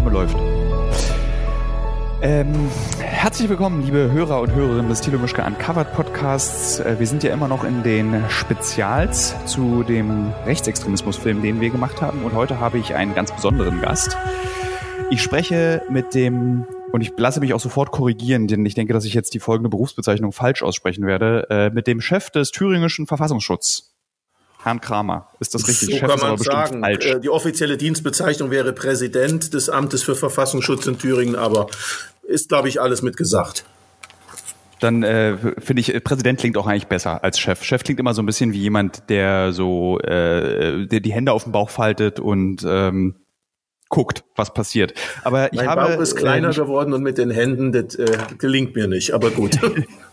Aufnahme läuft. Ähm, herzlich willkommen, liebe Hörer und Hörerinnen des Thilo Mischke Uncovered Podcasts. Äh, wir sind ja immer noch in den Spezials zu dem Rechtsextremismusfilm, den wir gemacht haben. Und heute habe ich einen ganz besonderen Gast. Ich spreche mit dem, und ich lasse mich auch sofort korrigieren, denn ich denke, dass ich jetzt die folgende Berufsbezeichnung falsch aussprechen werde, äh, mit dem Chef des thüringischen Verfassungsschutzes. Herrn Kramer. Ist das richtig? So Chef kann man sagen. Falsch. Äh, die offizielle Dienstbezeichnung wäre Präsident des Amtes für Verfassungsschutz in Thüringen, aber ist, glaube ich, alles mitgesagt. Dann äh, finde ich, Präsident klingt auch eigentlich besser als Chef. Chef klingt immer so ein bisschen wie jemand, der so äh, der die Hände auf den Bauch faltet und ähm, guckt, was passiert. Aber ich mein habe, Bauch ist kleiner äh, geworden und mit den Händen, das äh, gelingt mir nicht, aber gut.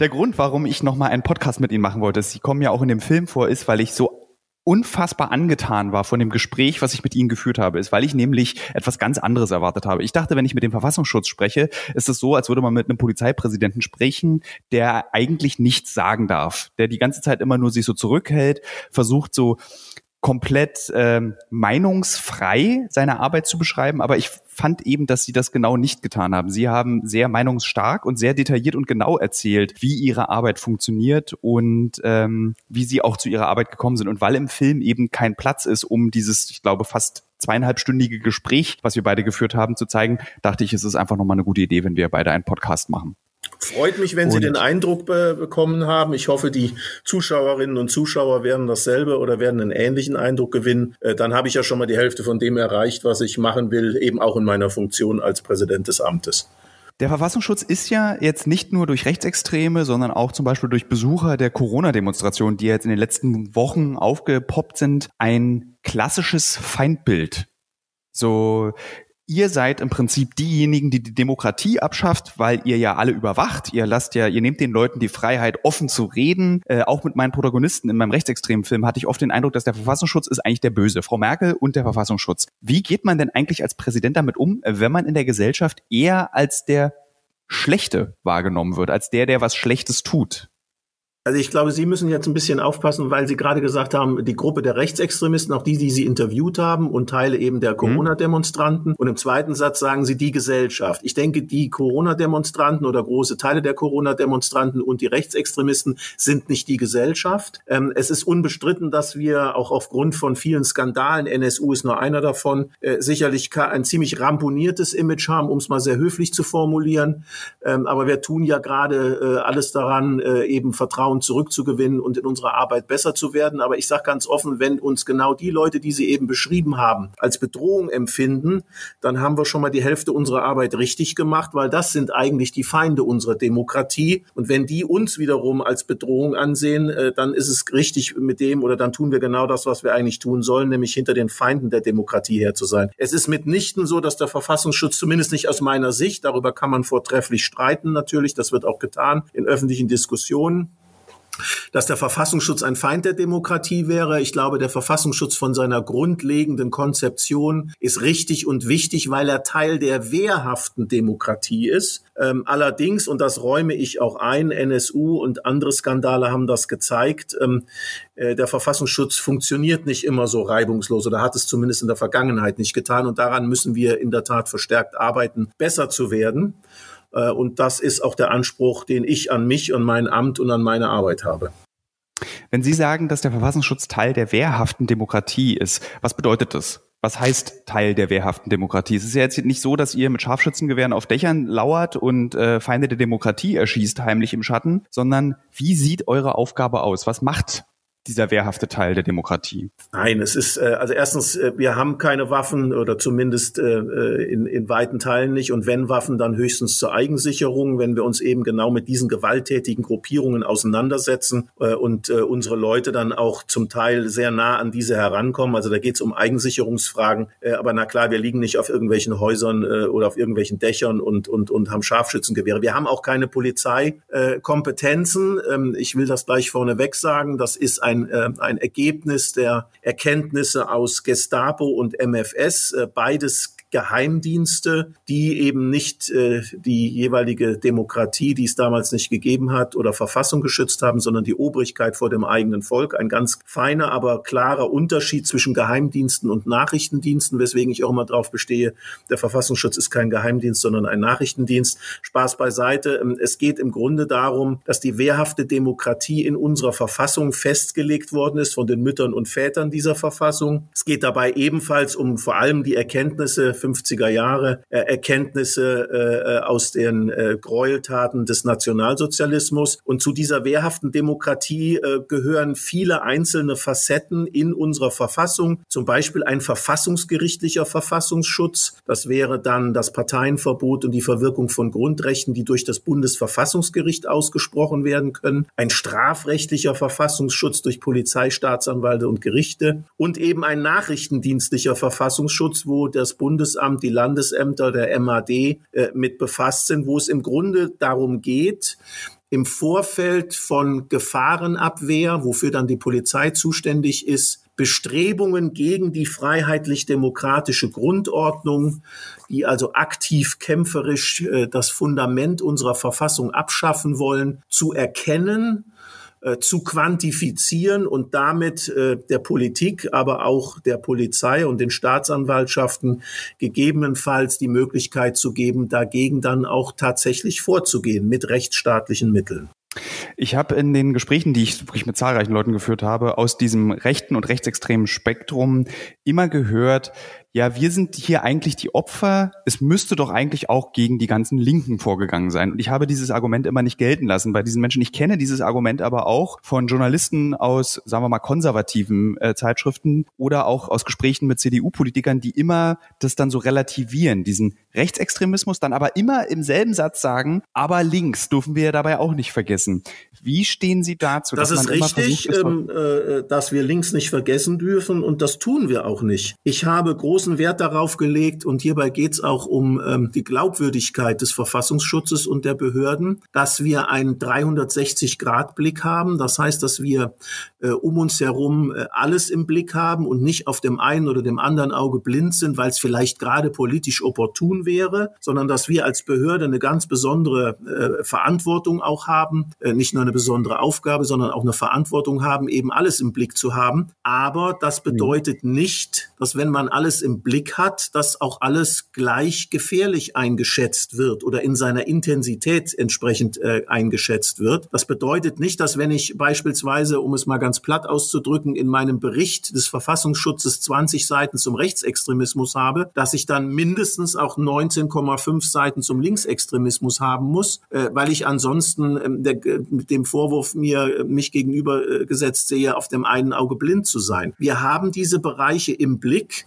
Der Grund, warum ich nochmal einen Podcast mit Ihnen machen wollte, Sie kommen ja auch in dem Film vor, ist, weil ich so unfassbar angetan war von dem Gespräch, was ich mit Ihnen geführt habe, ist, weil ich nämlich etwas ganz anderes erwartet habe. Ich dachte, wenn ich mit dem Verfassungsschutz spreche, ist es so, als würde man mit einem Polizeipräsidenten sprechen, der eigentlich nichts sagen darf, der die ganze Zeit immer nur sich so zurückhält, versucht so komplett ähm, meinungsfrei seine Arbeit zu beschreiben, aber ich fand eben, dass sie das genau nicht getan haben. Sie haben sehr meinungsstark und sehr detailliert und genau erzählt, wie ihre Arbeit funktioniert und ähm, wie sie auch zu ihrer Arbeit gekommen sind. Und weil im Film eben kein Platz ist, um dieses, ich glaube, fast zweieinhalbstündige Gespräch, was wir beide geführt haben, zu zeigen, dachte ich, es ist einfach nochmal eine gute Idee, wenn wir beide einen Podcast machen. Freut mich, wenn und Sie den Eindruck be bekommen haben. Ich hoffe, die Zuschauerinnen und Zuschauer werden dasselbe oder werden einen ähnlichen Eindruck gewinnen. Äh, dann habe ich ja schon mal die Hälfte von dem erreicht, was ich machen will, eben auch in meiner Funktion als Präsident des Amtes. Der Verfassungsschutz ist ja jetzt nicht nur durch Rechtsextreme, sondern auch zum Beispiel durch Besucher der Corona-Demonstration, die jetzt in den letzten Wochen aufgepoppt sind, ein klassisches Feindbild. So ihr seid im Prinzip diejenigen, die die Demokratie abschafft, weil ihr ja alle überwacht. Ihr lasst ja, ihr nehmt den Leuten die Freiheit, offen zu reden. Äh, auch mit meinen Protagonisten in meinem rechtsextremen Film hatte ich oft den Eindruck, dass der Verfassungsschutz ist eigentlich der Böse. Frau Merkel und der Verfassungsschutz. Wie geht man denn eigentlich als Präsident damit um, wenn man in der Gesellschaft eher als der Schlechte wahrgenommen wird, als der, der was Schlechtes tut? Also ich glaube, Sie müssen jetzt ein bisschen aufpassen, weil Sie gerade gesagt haben, die Gruppe der Rechtsextremisten, auch die, die Sie interviewt haben und Teile eben der mhm. Corona-Demonstranten. Und im zweiten Satz sagen Sie die Gesellschaft. Ich denke, die Corona-Demonstranten oder große Teile der Corona-Demonstranten und die Rechtsextremisten sind nicht die Gesellschaft. Ähm, es ist unbestritten, dass wir auch aufgrund von vielen Skandalen, NSU ist nur einer davon, äh, sicherlich ein ziemlich ramponiertes Image haben, um es mal sehr höflich zu formulieren. Ähm, aber wir tun ja gerade äh, alles daran, äh, eben Vertrauen Vertrauen zurückzugewinnen und in unserer Arbeit besser zu werden. Aber ich sage ganz offen, wenn uns genau die Leute, die Sie eben beschrieben haben, als Bedrohung empfinden, dann haben wir schon mal die Hälfte unserer Arbeit richtig gemacht, weil das sind eigentlich die Feinde unserer Demokratie. Und wenn die uns wiederum als Bedrohung ansehen, äh, dann ist es richtig mit dem oder dann tun wir genau das, was wir eigentlich tun sollen, nämlich hinter den Feinden der Demokratie her zu sein. Es ist mitnichten so, dass der Verfassungsschutz, zumindest nicht aus meiner Sicht, darüber kann man vortrefflich streiten natürlich, das wird auch getan in öffentlichen Diskussionen, dass der Verfassungsschutz ein Feind der Demokratie wäre. Ich glaube, der Verfassungsschutz von seiner grundlegenden Konzeption ist richtig und wichtig, weil er Teil der wehrhaften Demokratie ist. Ähm, allerdings, und das räume ich auch ein, NSU und andere Skandale haben das gezeigt, ähm, äh, der Verfassungsschutz funktioniert nicht immer so reibungslos oder hat es zumindest in der Vergangenheit nicht getan. Und daran müssen wir in der Tat verstärkt arbeiten, besser zu werden. Äh, und das ist auch der Anspruch, den ich an mich und mein Amt und an meine Arbeit habe. Wenn Sie sagen, dass der Verfassungsschutz Teil der wehrhaften Demokratie ist, was bedeutet das? Was heißt Teil der wehrhaften Demokratie? Es ist ja jetzt nicht so, dass ihr mit Scharfschützengewehren auf Dächern lauert und äh, Feinde der Demokratie erschießt heimlich im Schatten, sondern wie sieht eure Aufgabe aus? Was macht dieser wehrhafte Teil der Demokratie? Nein, es ist äh, also erstens, äh, wir haben keine Waffen oder zumindest äh, in, in weiten Teilen nicht und wenn Waffen, dann höchstens zur Eigensicherung, wenn wir uns eben genau mit diesen gewalttätigen Gruppierungen auseinandersetzen und unsere Leute dann auch zum Teil sehr nah an diese herankommen. Also da geht es um Eigensicherungsfragen. aber na klar, wir liegen nicht auf irgendwelchen Häusern oder auf irgendwelchen Dächern und, und, und haben Scharfschützengewehre. Wir haben auch keine Polizeikompetenzen. Ähm, ich will das gleich vorneweg sagen. Das ist ein, äh, ein Ergebnis der Erkenntnisse aus Gestapo und MFS. Äh, beides Geheimdienste, die eben nicht äh, die jeweilige Demokratie, die es damals nicht gegeben hat, oder Verfassung geschützt haben, sondern die Obrigkeit vor dem eigenen Volk. Ein ganz feiner, aber klarer Unterschied zwischen Geheimdiensten und Nachrichtendiensten, weswegen ich auch immer darauf bestehe, der Verfassungsschutz ist kein Geheimdienst, sondern ein Nachrichtendienst. Spaß beiseite. Ähm, es geht im Grunde darum, dass die wehrhafte Demokratie in unserer Verfassung festgelegt worden ist von den Müttern und Vätern dieser Verfassung. Es geht dabei ebenfalls um vor allem die Erkenntnisse 50er Jahre, äh, Erkenntnisse äh, äh, aus den äh, Gräueltaten des Nationalsozialismus. Und zu dieser wehrhaften Demokratie äh, gehören viele einzelne Facetten in unserer Verfassung, zum Beispiel ein verfassungsgerichtlicher Verfassungsschutz. Das wäre dann das Parteienverbot und die Verwirkung von Grundrechten, die durch das Bundesverfassungsgericht ausgesprochen werden können. Ein strafrechtlicher Verfassungsschutz durch Polizei, Staatsanwälte und Gerichte und eben ein nachrichtendienstlicher Verfassungsschutz, wo das Bundesamt, die Landesämter, der MAD äh, mit befasst sind, wo es im Grunde darum geht, im Vorfeld von Gefahrenabwehr, wofür dann die Polizei zuständig ist, Bestrebungen gegen die freiheitlich-demokratische Grundordnung, die also aktiv kämpferisch äh, das Fundament unserer Verfassung abschaffen wollen, zu erkennen äh, zu quantifizieren und damit äh, der Politik, aber auch der Polizei und den Staatsanwaltschaften gegebenenfalls die Möglichkeit zu geben, dagegen dann auch tatsächlich vorzugehen mit rechtsstaatlichen Mitteln. Ich habe in den Gesprächen, die ich wirklich mit zahlreichen Leuten geführt habe, aus diesem rechten und rechtsextremen Spektrum immer gehört, ja, wir sind hier eigentlich die Opfer. Es müsste doch eigentlich auch gegen die ganzen Linken vorgegangen sein. Und ich habe dieses Argument immer nicht gelten lassen bei diesen Menschen. Ich kenne dieses Argument aber auch von Journalisten aus, sagen wir mal, konservativen äh, Zeitschriften oder auch aus Gesprächen mit CDU-Politikern, die immer das dann so relativieren, diesen Rechtsextremismus, dann aber immer im selben Satz sagen, aber links dürfen wir dabei auch nicht vergessen. Wie stehen Sie dazu? Das ist richtig, versucht, ähm, äh, dass wir links nicht vergessen dürfen und das tun wir auch nicht. Ich habe großen Wert darauf gelegt und hierbei geht es auch um ähm, die Glaubwürdigkeit des Verfassungsschutzes und der Behörden, dass wir einen 360-Grad-Blick haben. Das heißt, dass wir äh, um uns herum äh, alles im Blick haben und nicht auf dem einen oder dem anderen Auge blind sind, weil es vielleicht gerade politisch opportun wäre, sondern dass wir als Behörde eine ganz besondere äh, Verantwortung auch haben, äh, nicht nur eine besondere Aufgabe, sondern auch eine Verantwortung haben, eben alles im Blick zu haben. Aber das mhm. bedeutet nicht, dass wenn man alles im Blick hat, dass auch alles gleich gefährlich eingeschätzt wird oder in seiner Intensität entsprechend äh, eingeschätzt wird. Das bedeutet nicht, dass wenn ich beispielsweise, um es mal ganz platt auszudrücken, in meinem Bericht des Verfassungsschutzes 20 Seiten zum Rechtsextremismus habe, dass ich dann mindestens auch 19,5 Seiten zum Linksextremismus haben muss, äh, weil ich ansonsten ähm, der, mit dem Vorwurf mir äh, mich gegenüber äh, sehe, auf dem einen Auge blind zu sein. Wir haben diese Bereiche im Blick,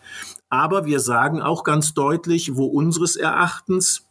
aber wir sagen auch ganz deutlich, wo unseres Erachtens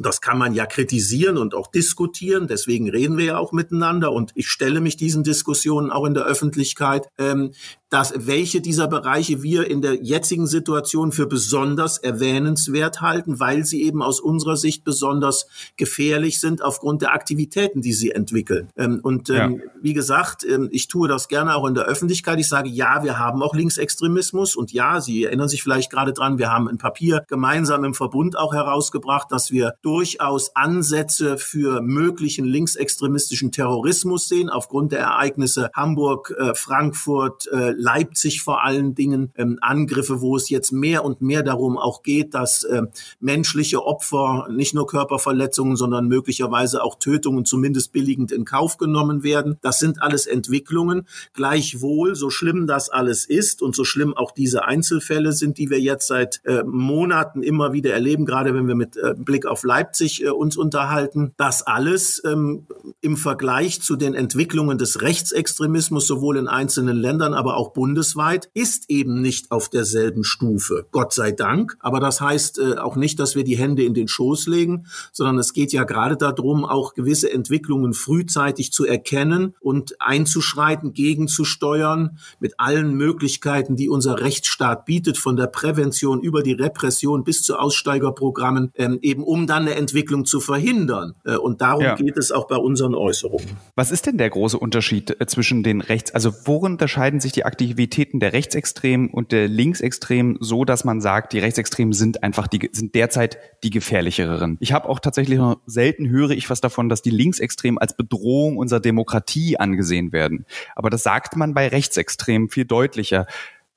das kann man ja kritisieren und auch diskutieren. Deswegen reden wir ja auch miteinander und ich stelle mich diesen Diskussionen auch in der Öffentlichkeit. Ähm, dass welche dieser Bereiche wir in der jetzigen Situation für besonders erwähnenswert halten, weil sie eben aus unserer Sicht besonders gefährlich sind aufgrund der Aktivitäten, die sie entwickeln. Ähm, und ähm, ja. wie gesagt, ähm, ich tue das gerne auch in der Öffentlichkeit. Ich sage, ja, wir haben auch Linksextremismus und ja, Sie erinnern sich vielleicht gerade dran, wir haben ein Papier gemeinsam im Verbund auch herausgebracht, dass wir durchaus Ansätze für möglichen linksextremistischen Terrorismus sehen aufgrund der Ereignisse Hamburg, äh, Frankfurt, äh, Leipzig vor allen Dingen ähm, Angriffe, wo es jetzt mehr und mehr darum auch geht, dass äh, menschliche Opfer nicht nur Körperverletzungen, sondern möglicherweise auch Tötungen zumindest billigend in Kauf genommen werden. Das sind alles Entwicklungen. Gleichwohl, so schlimm das alles ist und so schlimm auch diese Einzelfälle sind, die wir jetzt seit äh, Monaten immer wieder erleben, gerade wenn wir mit äh, Blick auf Leipzig äh, uns unterhalten, das alles ähm, im Vergleich zu den Entwicklungen des Rechtsextremismus sowohl in einzelnen Ländern, aber auch bundesweit, ist eben nicht auf derselben Stufe. Gott sei Dank. Aber das heißt äh, auch nicht, dass wir die Hände in den Schoß legen, sondern es geht ja gerade darum, auch gewisse Entwicklungen frühzeitig zu erkennen und einzuschreiten, gegenzusteuern mit allen Möglichkeiten, die unser Rechtsstaat bietet, von der Prävention über die Repression bis zu Aussteigerprogrammen, ähm, eben um dann eine Entwicklung zu verhindern. Äh, und darum ja. geht es auch bei unseren Äußerungen. Was ist denn der große Unterschied äh, zwischen den Rechts, also worin unterscheiden sich die Aktivitäten der Rechtsextremen und der Linksextremen so, dass man sagt, die Rechtsextremen sind einfach die, sind derzeit die gefährlicheren? Ich habe auch tatsächlich noch selten höre ich was davon, dass die Linksextremen als Bedrohung unserer Demokratie angesehen werden. Aber das sagt man bei Rechtsextremen viel deutlicher.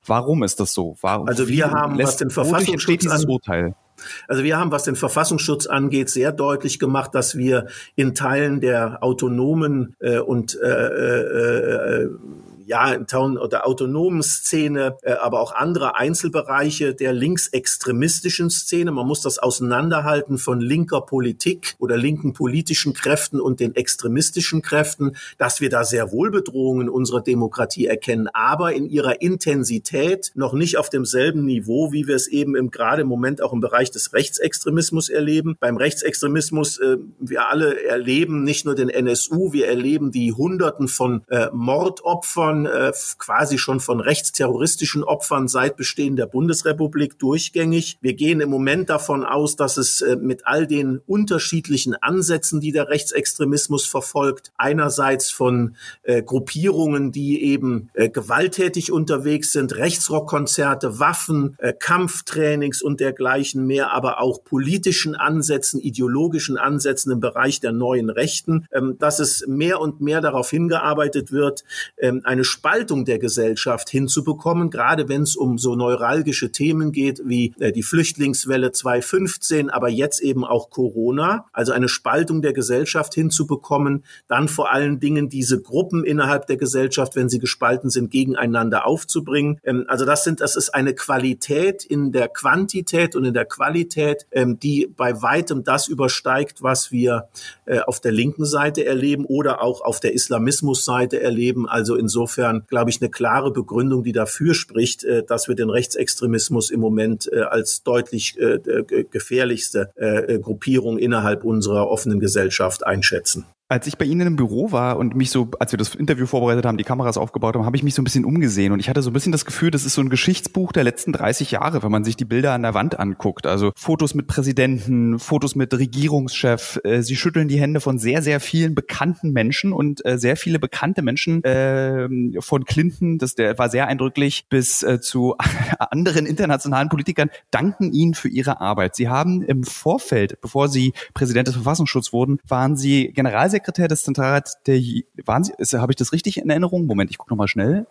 Warum ist das so? Warum, also wir haben, was den Verfassungsschutz an, Urteil? Also wir haben, was den Verfassungsschutz angeht, sehr deutlich gemacht, dass wir in Teilen der autonomen äh, und äh, äh, äh ja, in Town oder autonomen Szene, äh, aber auch andere Einzelbereiche der linksextremistischen Szene. Man muss das auseinanderhalten von linker Politik oder linken politischen Kräften und den extremistischen Kräften, dass wir da sehr wohl Bedrohungen unserer Demokratie erkennen, aber in ihrer Intensität noch nicht auf demselben Niveau, wie wir es eben im gerade im Moment auch im Bereich des Rechtsextremismus erleben. Beim Rechtsextremismus, äh, wir alle erleben nicht nur den NSU, wir erleben die Hunderten von äh, Mordopfern, Opfern, äh, quasi schon von rechtsterroristischen Opfern seit Bestehen der Bundesrepublik durchgängig. Wir gehen im Moment davon aus, dass es äh, mit all den unterschiedlichen Ansätzen, die der Rechtsextremismus verfolgt, einerseits von äh, Gruppierungen, die eben äh, gewalttätig unterwegs sind, Rechtsrockkonzerte, Waffen, äh, Kampftrainings und dergleichen mehr, aber auch politischen Ansätzen, ideologischen Ansätzen im Bereich der neuen Rechten, ähm, dass es mehr und mehr darauf hingearbeitet wird, ähm, eine Spaltung der Gesellschaft hinzubekommen, gerade wenn es um so neuralgische Themen geht wie äh, die Flüchtlingswelle 2015, aber jetzt eben auch Corona, also eine Spaltung der Gesellschaft hinzubekommen, dann vor allen Dingen diese Gruppen innerhalb der Gesellschaft, wenn sie gespalten sind, gegeneinander aufzubringen. Ähm, also das sind, das ist eine Qualität in der Quantität und in der Qualität, ähm, die bei weitem das übersteigt, was wir äh, auf der linken Seite erleben oder auch auf der Islamismusseite erleben. Also insofern insofern, glaube ich, eine klare Begründung, die dafür spricht, äh, dass wir den Rechtsextremismus im Moment äh, als deutlich äh, gefährlichste Gruppierung innerhalb unserer offenen Gesellschaft einschätzen. Als ich bei Ihnen im Büro war und mich so, als wir das Interview vorbereitet haben, die Kameras aufgebaut haben, habe ich mich so ein bisschen umgesehen und ich hatte so ein bisschen das Gefühl, das ist so ein Geschichtsbuch der letzten 30 Jahre, wenn man sich die Bilder an der Wand anguckt. Also Fotos mit Präsidenten, Fotos mit Regierungschef. Äh, Sie schütteln die Hände von sehr, sehr vielen bekannten Menschen und äh, sehr viele bekannte Menschen äh, von Clinton, das der war sehr eindrücklich, bis äh, zu anderen internationalen Politikern danken Ihnen für Ihre Arbeit. Sie haben im Vorfeld, bevor Sie Präsident des Verfassungsschutzes wurden, waren Sie General Generalsekretär des Zentralrats der, waren Sie, habe ich das richtig in Erinnerung? Moment, ich gucke nochmal schnell.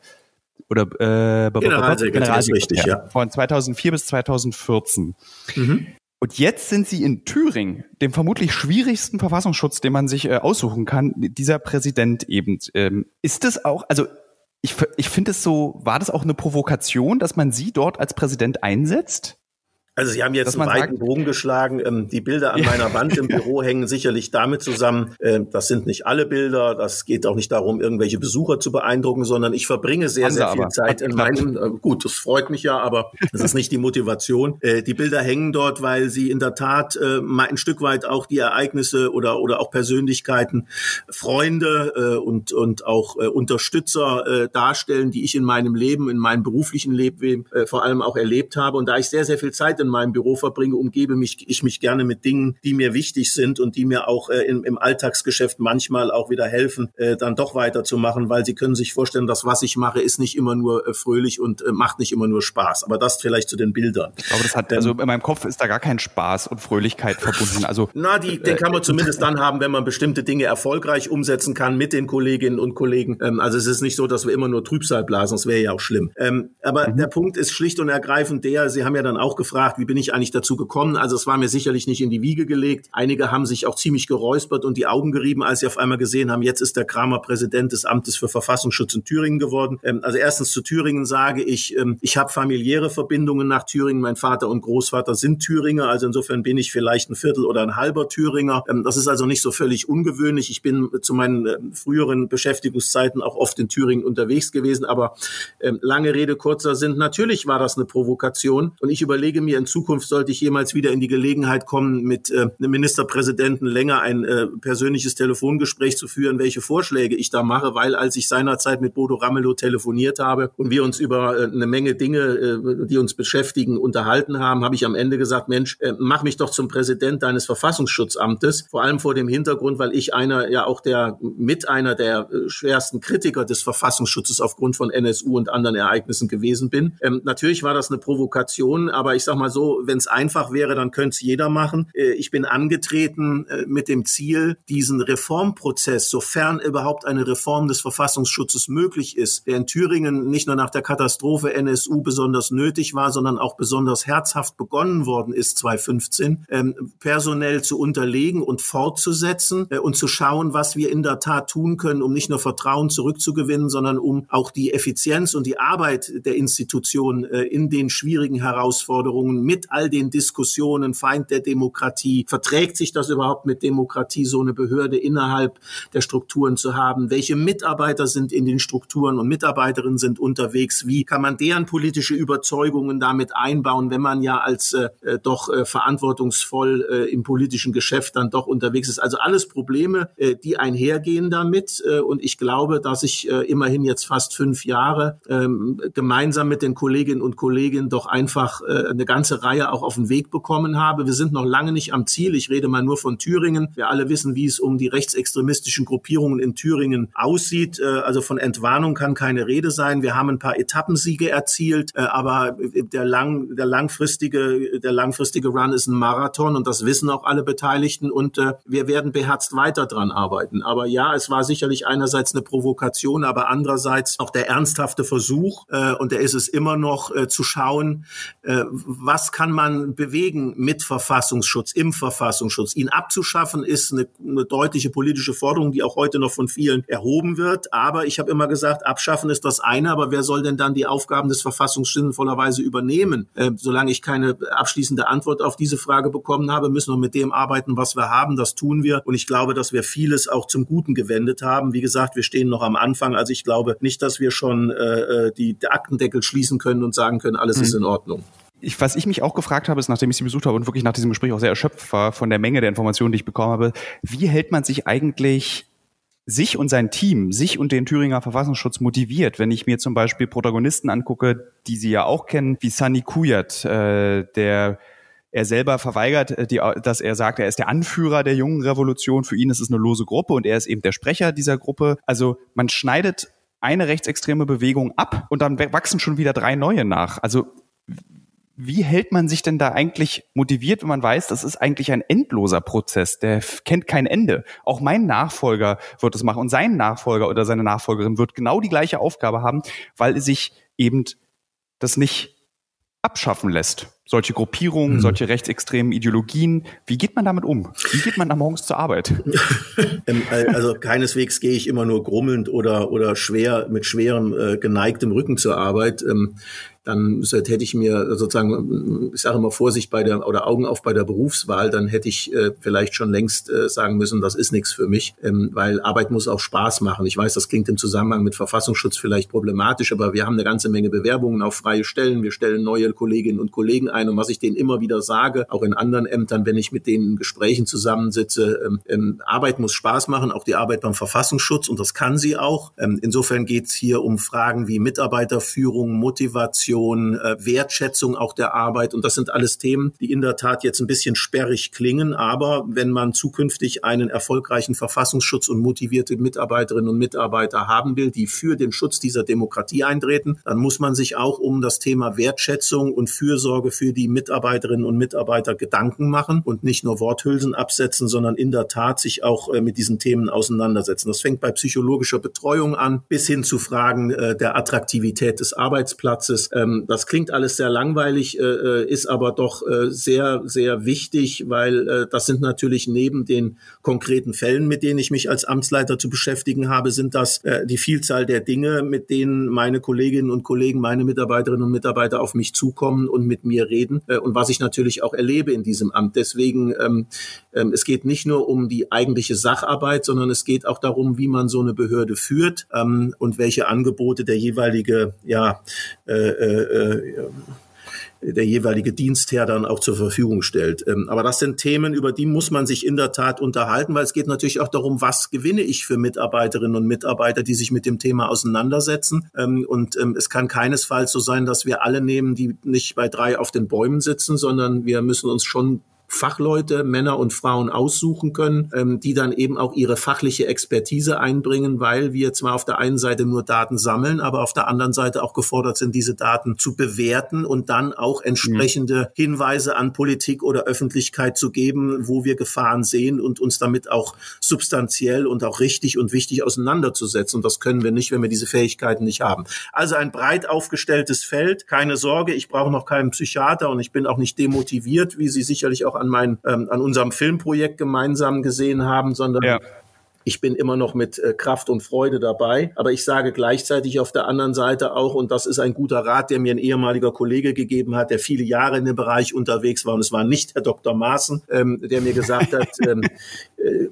Oder äh, Generalsekretär, Generalsekretär richtig, ja. Von 2004 bis 2014. Mhm. Und jetzt sind sie in Thüringen, dem vermutlich schwierigsten Verfassungsschutz, den man sich äh, aussuchen kann, dieser Präsident eben. Ähm, ist das auch, also ich, ich finde es so, war das auch eine Provokation, dass man sie dort als Präsident einsetzt? Also Sie haben jetzt einen weiten Bogen geschlagen. Ähm, die Bilder an meiner Wand im Büro hängen sicherlich damit zusammen. Äh, das sind nicht alle Bilder. Das geht auch nicht darum, irgendwelche Besucher zu beeindrucken, sondern ich verbringe sehr, sehr viel Zeit in meinem. Äh, gut, das freut mich ja, aber das ist nicht die Motivation. Äh, die Bilder hängen dort, weil sie in der Tat äh, mal ein Stück weit auch die Ereignisse oder oder auch Persönlichkeiten, Freunde äh, und und auch äh, Unterstützer darstellen, die ich in meinem Leben, in meinem beruflichen Leben vor allem auch erlebt habe. Und da ich sehr, sehr viel Zeit in meinem Büro verbringe, umgebe mich ich mich gerne mit Dingen, die mir wichtig sind und die mir auch äh, im, im Alltagsgeschäft manchmal auch wieder helfen, äh, dann doch weiterzumachen, weil Sie können sich vorstellen, dass was ich mache, ist nicht immer nur äh, fröhlich und äh, macht nicht immer nur Spaß. Aber das vielleicht zu den Bildern. Aber das hat, also in meinem Kopf ist da gar kein Spaß und Fröhlichkeit verbunden. Also na, die, den kann man äh, zumindest dann haben, wenn man bestimmte Dinge erfolgreich umsetzen kann mit den Kolleginnen und Kollegen. Ähm, also es ist nicht so, dass wir immer nur Trübsal blasen. Das wäre ja auch schlimm. Ähm, aber mhm. der Punkt ist schlicht und ergreifend der. Sie haben ja dann auch gefragt, gefragt, wie bin ich eigentlich dazu gekommen? Also es war mir sicherlich nicht in die Wiege gelegt. Einige haben sich auch ziemlich geräuspert und die Augen gerieben, als sie auf einmal gesehen haben, jetzt ist der Kramer Präsident des Amtes für Verfassungsschutz in Thüringen geworden. Ähm, also erstens zu Thüringen sage ich, ähm, ich habe familiäre Verbindungen nach Thüringen. Mein Vater und Großvater sind Thüringer, also insofern bin ich vielleicht ein Viertel oder ein halber Thüringer. Ähm, das ist also nicht so völlig ungewöhnlich. Ich bin zu meinen äh, früheren Beschäftigungszeiten auch oft in Thüringen unterwegs gewesen, aber lange Rede, kurzer Sinn. Natürlich war das eine Provokation und ich überlege mir in Zukunft sollte ich jemals wieder in die Gelegenheit kommen, mit äh, einem Ministerpräsidenten länger ein äh, persönliches Telefongespräch zu führen, welche Vorschläge ich da mache, weil als ich seinerzeit mit Bodo Ramelow telefoniert habe und wir uns über äh, eine Menge Dinge, äh, die uns beschäftigen, unterhalten haben, habe ich am Ende gesagt, Mensch, äh, mach mich doch zum Präsident deines Verfassungsschutzamtes, vor allem vor dem Hintergrund, weil ich einer ja auch der mit einer der äh, schwersten Kritiker des Verfassungsschutzes aufgrund von NSU und anderen Ereignissen gewesen bin. Ähm, natürlich war das eine Provokation, aber ich sag mal so, wenn es einfach wäre, dann könnte es jeder machen. Äh, ich bin angetreten äh, mit dem Ziel, diesen Reformprozess, sofern überhaupt eine Reform des Verfassungsschutzes möglich ist, der in Thüringen nicht nur nach der Katastrophe NSU besonders nötig war, sondern auch besonders herzhaft begonnen worden ist 2015, ähm, personell zu unterlegen und fortzusetzen äh, und zu schauen, was wir in der Tat tun können, um nicht nur Vertrauen zurückzugewinnen, sondern um auch die Effizienz und die Arbeit der Institution äh, in den schwierigen Herausforderungen mit all den Diskussionen, Feind der Demokratie, verträgt sich das überhaupt mit Demokratie, so eine Behörde innerhalb der Strukturen zu haben? Welche Mitarbeiter sind in den Strukturen und Mitarbeiterinnen sind unterwegs? Wie kann man deren politische Überzeugungen damit einbauen, wenn man ja als äh, äh doch äh, verantwortungsvoll äh, im politischen Geschäft dann doch unterwegs ist? Also alles Probleme, äh, die einhergehen damit. Äh, und ich glaube, dass ich äh, immerhin jetzt fast fünf Jahre ähm, gemeinsam mit den Kolleginnen und Kollegen doch einfach äh, eine ganze Reihe auch auf den Weg bekommen habe. Wir sind noch lange nicht am Ziel. Ich rede mal nur von Thüringen. Wir alle wissen, wie es um die rechtsextremistischen Gruppierungen in Thüringen aussieht. Äh, also von Entwarnung kann keine Rede sein. Wir haben ein paar Etappensiege erzielt, äh, aber der, lang, der langfristige, der langfristige Run ist ein Marathon und das wissen auch alle Beteiligten und äh, wir werden beherzt weiter dran arbeiten. Aber ja, es war sicherlich einerseits eine Provokation, aber andererseits auch der ernsthafte Versuch und der ist es immer noch zu schauen, was kann man bewegen mit Verfassungsschutz, im Verfassungsschutz. Ihn abzuschaffen ist eine, eine deutliche politische Forderung, die auch heute noch von vielen erhoben wird. Aber ich habe immer gesagt, abschaffen ist das eine, aber wer soll denn dann die Aufgaben des Verfassungsschutzes sinnvollerweise übernehmen? Äh, solange ich keine abschließende Antwort auf diese Frage bekommen habe, müssen wir mit dem arbeiten, was wir haben. Das tun wir. Und ich glaube, dass wir vieles auch zum Guten gewendet haben. Wie gesagt, wir stehen noch am Anfang. Also ich glaube nicht, dass wir schon äh, äh die, die Aktendeckel schließen können und sagen können, alles mhm. ist in Ordnung ich, was ich mich auch gefragt habe, ist, nachdem ich sie besucht habe und wirklich nach diesem Gespräch auch sehr erschöpft war von der Menge der Informationen, die ich bekommen habe, wie hält man sich eigentlich sich und sein Team, sich und den Thüringer Verfassungsschutz motiviert, wenn ich mir zum Beispiel Protagonisten angucke, die Sie ja auch kennen, wie Sani Kuyat, äh, der er selber verweigert, äh, die, dass er sagt, er ist der Anführer der jungen Revolution. Für ihn ist es eine lose Gruppe und er ist eben der Sprecher dieser Gruppe. Also man schneidet eine rechtsextreme Bewegung ab und dann wachsen schon wieder drei neue nach. Also wie hält man sich denn da eigentlich motiviert, wenn man weiß, das ist eigentlich ein endloser Prozess, der kennt kein Ende. Auch mein Nachfolger wird es machen und sein Nachfolger oder seine Nachfolgerin wird genau die gleiche Aufgabe haben, weil sich eben das nicht abschaffen lässt. Solche Gruppierungen, mhm. solche rechtsextremen Ideologien. Wie geht man damit um? Wie geht man da morgens zur Arbeit? Ähm, also keineswegs gehe ich immer nur grummelnd oder, oder schwer, mit schwerem, äh, geneigtem Rücken zur Arbeit. Ähm, dann hätte ich mir sozusagen, ich sage immer Vorsicht bei der oder Augen auf bei der Berufswahl, dann hätte ich äh, vielleicht schon längst äh, sagen müssen, das ist nichts für mich, ähm, weil Arbeit muss auch Spaß machen. Ich weiß, das klingt im Zusammenhang mit Verfassungsschutz vielleicht problematisch, aber wir haben eine ganze Menge Bewerbungen auf freie Stellen. Wir stellen neue Kolleginnen und Kollegen ein und was ich denen immer wieder sage, auch in anderen Ämtern, wenn ich mit denen in Gesprächen zusammensitze, ähm, ähm, Arbeit muss Spaß machen, auch die Arbeit beim Verfassungsschutz und das kann sie auch. Ähm, insofern geht es hier um Fragen wie Mitarbeiterführung, Motivation, Motivation, äh, Wertschätzung auch der Arbeit. Und das sind alles Themen, die in der Tat jetzt ein bisschen sperrig klingen. Aber wenn man zukünftig einen erfolgreichen Verfassungsschutz und motivierte Mitarbeiterinnen und Mitarbeiter haben will, die für den Schutz dieser Demokratie eintreten, dann muss man sich auch um das Thema Wertschätzung und Fürsorge für die Mitarbeiterinnen und Mitarbeiter Gedanken machen und nicht nur Worthülsen absetzen, sondern in der Tat sich auch äh, mit diesen Themen auseinandersetzen. Das fängt bei psychologischer Betreuung an, bis hin zu Fragen äh, der Attraktivität des Arbeitsplatzes, ähm, das klingt alles sehr langweilig, äh, äh, ist aber doch äh, sehr, sehr wichtig, weil äh, das sind natürlich neben den konkreten Fällen, mit denen ich mich als Amtsleiter zu beschäftigen habe, sind das äh, die Vielzahl der Dinge, mit denen meine Kolleginnen und Kollegen, meine Mitarbeiterinnen und Mitarbeiter auf mich zukommen und mit mir reden äh, und was ich natürlich auch erlebe in diesem Amt. Deswegen, ähm, ähm, es geht nicht nur um die eigentliche Sacharbeit, sondern es geht auch darum, wie man so eine Behörde führt ähm, und welche Angebote der jeweilige ja, äh, äh, der jeweilige Dienstherr dann auch zur Verfügung stellt. Ähm, aber das sind Themen, über die muss man sich in der Tat unterhalten, weil es geht natürlich auch darum, was gewinne ich für Mitarbeiterinnen und Mitarbeiter, die sich mit dem Thema auseinandersetzen. Ähm, und ähm, es kann keinesfalls so sein, dass wir alle nehmen, die nicht bei drei auf den Bäumen sitzen, sondern wir müssen uns schon Fachleute, Männer und Frauen aussuchen können, ähm, die dann eben auch ihre fachliche Expertise einbringen, weil wir zwar auf der einen Seite nur Daten sammeln, aber auf der anderen Seite auch gefordert sind, diese Daten zu bewerten und dann auch entsprechende Hinweise an Politik oder Öffentlichkeit zu geben, wo wir Gefahren sehen und uns damit auch substanziell und auch richtig und wichtig auseinanderzusetzen. Und das können wir nicht, wenn wir diese Fähigkeiten nicht haben. Also ein breit aufgestelltes Feld. Keine Sorge, ich brauche noch keinen Psychiater und ich bin auch nicht demotiviert, wie Sie sicherlich auch an, mein, ähm, an unserem Filmprojekt gemeinsam gesehen haben, sondern ja. Ich bin immer noch mit äh, Kraft und Freude dabei, aber ich sage gleichzeitig auf der anderen Seite auch, und das ist ein guter Rat, der mir ein ehemaliger Kollege gegeben hat, der viele Jahre in dem Bereich unterwegs war, und es war nicht Herr Dr. Maaßen, ähm, der mir gesagt hat, ähm, äh,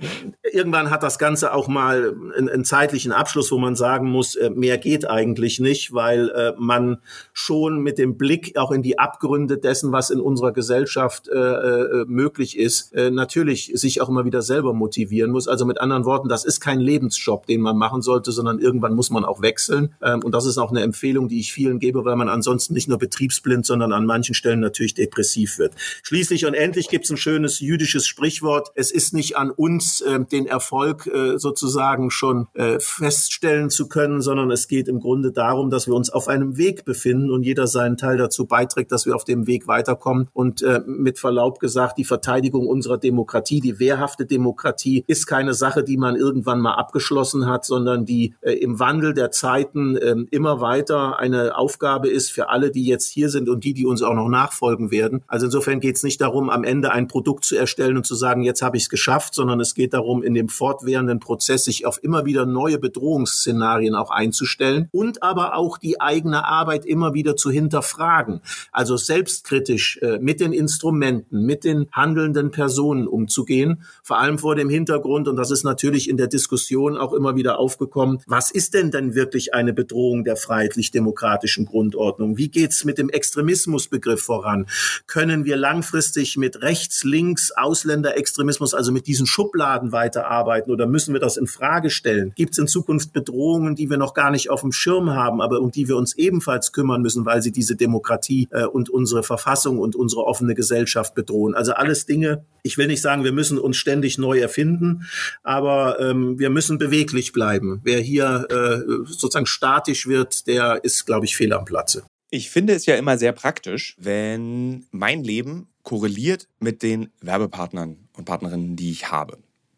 irgendwann hat das Ganze auch mal einen, einen, zeitlichen Abschluss, wo man sagen muss, äh, mehr geht eigentlich nicht, weil äh, man schon mit dem Blick auch in die Abgründe dessen, was in unserer Gesellschaft äh, äh, möglich ist, natürlich sich auch immer wieder selber motivieren muss. Also mit anderen Worten, Worten, das ist kein Lebensjob, den man machen sollte, sondern irgendwann muss man auch wechseln. Ähm, und das ist auch eine Empfehlung, die ich vielen gebe, weil man ansonsten nicht nur betriebsblind, sondern an manchen Stellen natürlich depressiv wird. Schließlich und endlich gibt es ein schönes jüdisches Sprichwort. Es ist nicht an uns, äh, den Erfolg äh, sozusagen schon äh, feststellen zu können, sondern es geht im Grunde darum, dass wir uns auf einem Weg befinden und jeder seinen Teil dazu beiträgt, dass wir auf dem Weg weiterkommen. Und mit Verlaub gesagt, die Verteidigung unserer Demokratie, die wehrhafte Demokratie, ist keine Sache, die man man irgendwann mal abgeschlossen hat, sondern die äh, im Wandel der Zeiten äh, immer weiter eine Aufgabe ist für alle, die jetzt hier sind und die, die uns auch noch nachfolgen werden. Also insofern geht es nicht darum, am Ende ein Produkt zu erstellen und zu sagen, jetzt habe ich es geschafft, sondern es geht darum, in dem fortwährenden Prozess sich auf immer wieder neue Bedrohungsszenarien auch einzustellen und aber auch die eigene Arbeit immer wieder zu hinterfragen. Also selbstkritisch äh, mit den Instrumenten, mit den handelnden Personen umzugehen, vor allem vor dem Hintergrund, und das ist natürlich natürlich in der Diskussion auch immer wieder aufgekommen, was ist denn denn wirklich eine Bedrohung der freiheitlich-demokratischen Grundordnung? Wie geht's mit dem Extremismusbegriff voran? Können wir langfristig mit rechts, links, Ausländerextremismus, also mit diesen Schubladen weiterarbeiten oder müssen wir das in Frage stellen? Gibt es in Zukunft Bedrohungen, die wir noch gar nicht auf dem Schirm haben, aber um die wir uns ebenfalls kümmern müssen, weil sie diese Demokratie äh, und unsere Verfassung und unsere offene Gesellschaft bedrohen? Also alles Dinge, ich will nicht sagen, wir müssen uns ständig neu erfinden, aber ähm, wir müssen beweglich bleiben. Wer hier äh, sozusagen statisch wird, der ist, glaube ich, fehl am Platze. Ich finde es ja immer sehr praktisch, wenn mein Leben korreliert mit den Werbepartnern und Partnerinnen, die ich habe.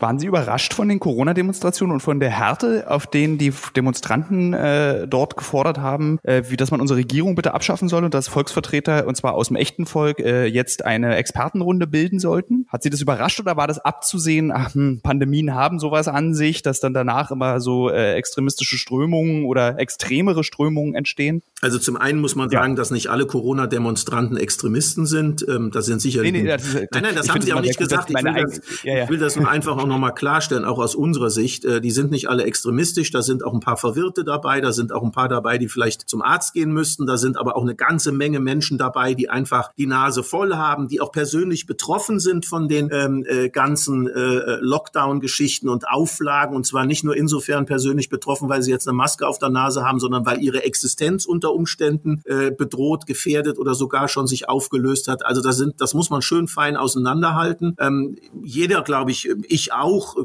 Waren Sie überrascht von den Corona-Demonstrationen und von der Härte, auf denen die Demonstranten äh, dort gefordert haben, äh, wie dass man unsere Regierung bitte abschaffen soll und dass Volksvertreter, und zwar aus dem echten Volk, äh, jetzt eine Expertenrunde bilden sollten? Hat Sie das überrascht oder war das abzusehen, ach, hm, Pandemien haben sowas an sich, dass dann danach immer so äh, extremistische Strömungen oder extremere Strömungen entstehen? Also zum einen muss man sagen, ja. dass nicht alle Corona-Demonstranten Extremisten sind. Ähm, das sind sicherlich. Nee, nee, das ist, nein, nein, das haben Sie auch nicht gesagt. Ich will, das, ja, ja. ich will das nur einfach nochmal klarstellen, auch aus unserer Sicht. Äh, die sind nicht alle extremistisch. Da sind auch ein paar Verwirrte dabei. Da sind auch ein paar dabei, die vielleicht zum Arzt gehen müssten. Da sind aber auch eine ganze Menge Menschen dabei, die einfach die Nase voll haben, die auch persönlich betroffen sind von den ähm, äh, ganzen äh, Lockdown-Geschichten und Auflagen. Und zwar nicht nur insofern persönlich betroffen, weil sie jetzt eine Maske auf der Nase haben, sondern weil ihre Existenz unter Umständen äh, bedroht, gefährdet oder sogar schon sich aufgelöst hat. Also das sind, das muss man schön fein auseinanderhalten. Ähm, jeder, glaube ich, ich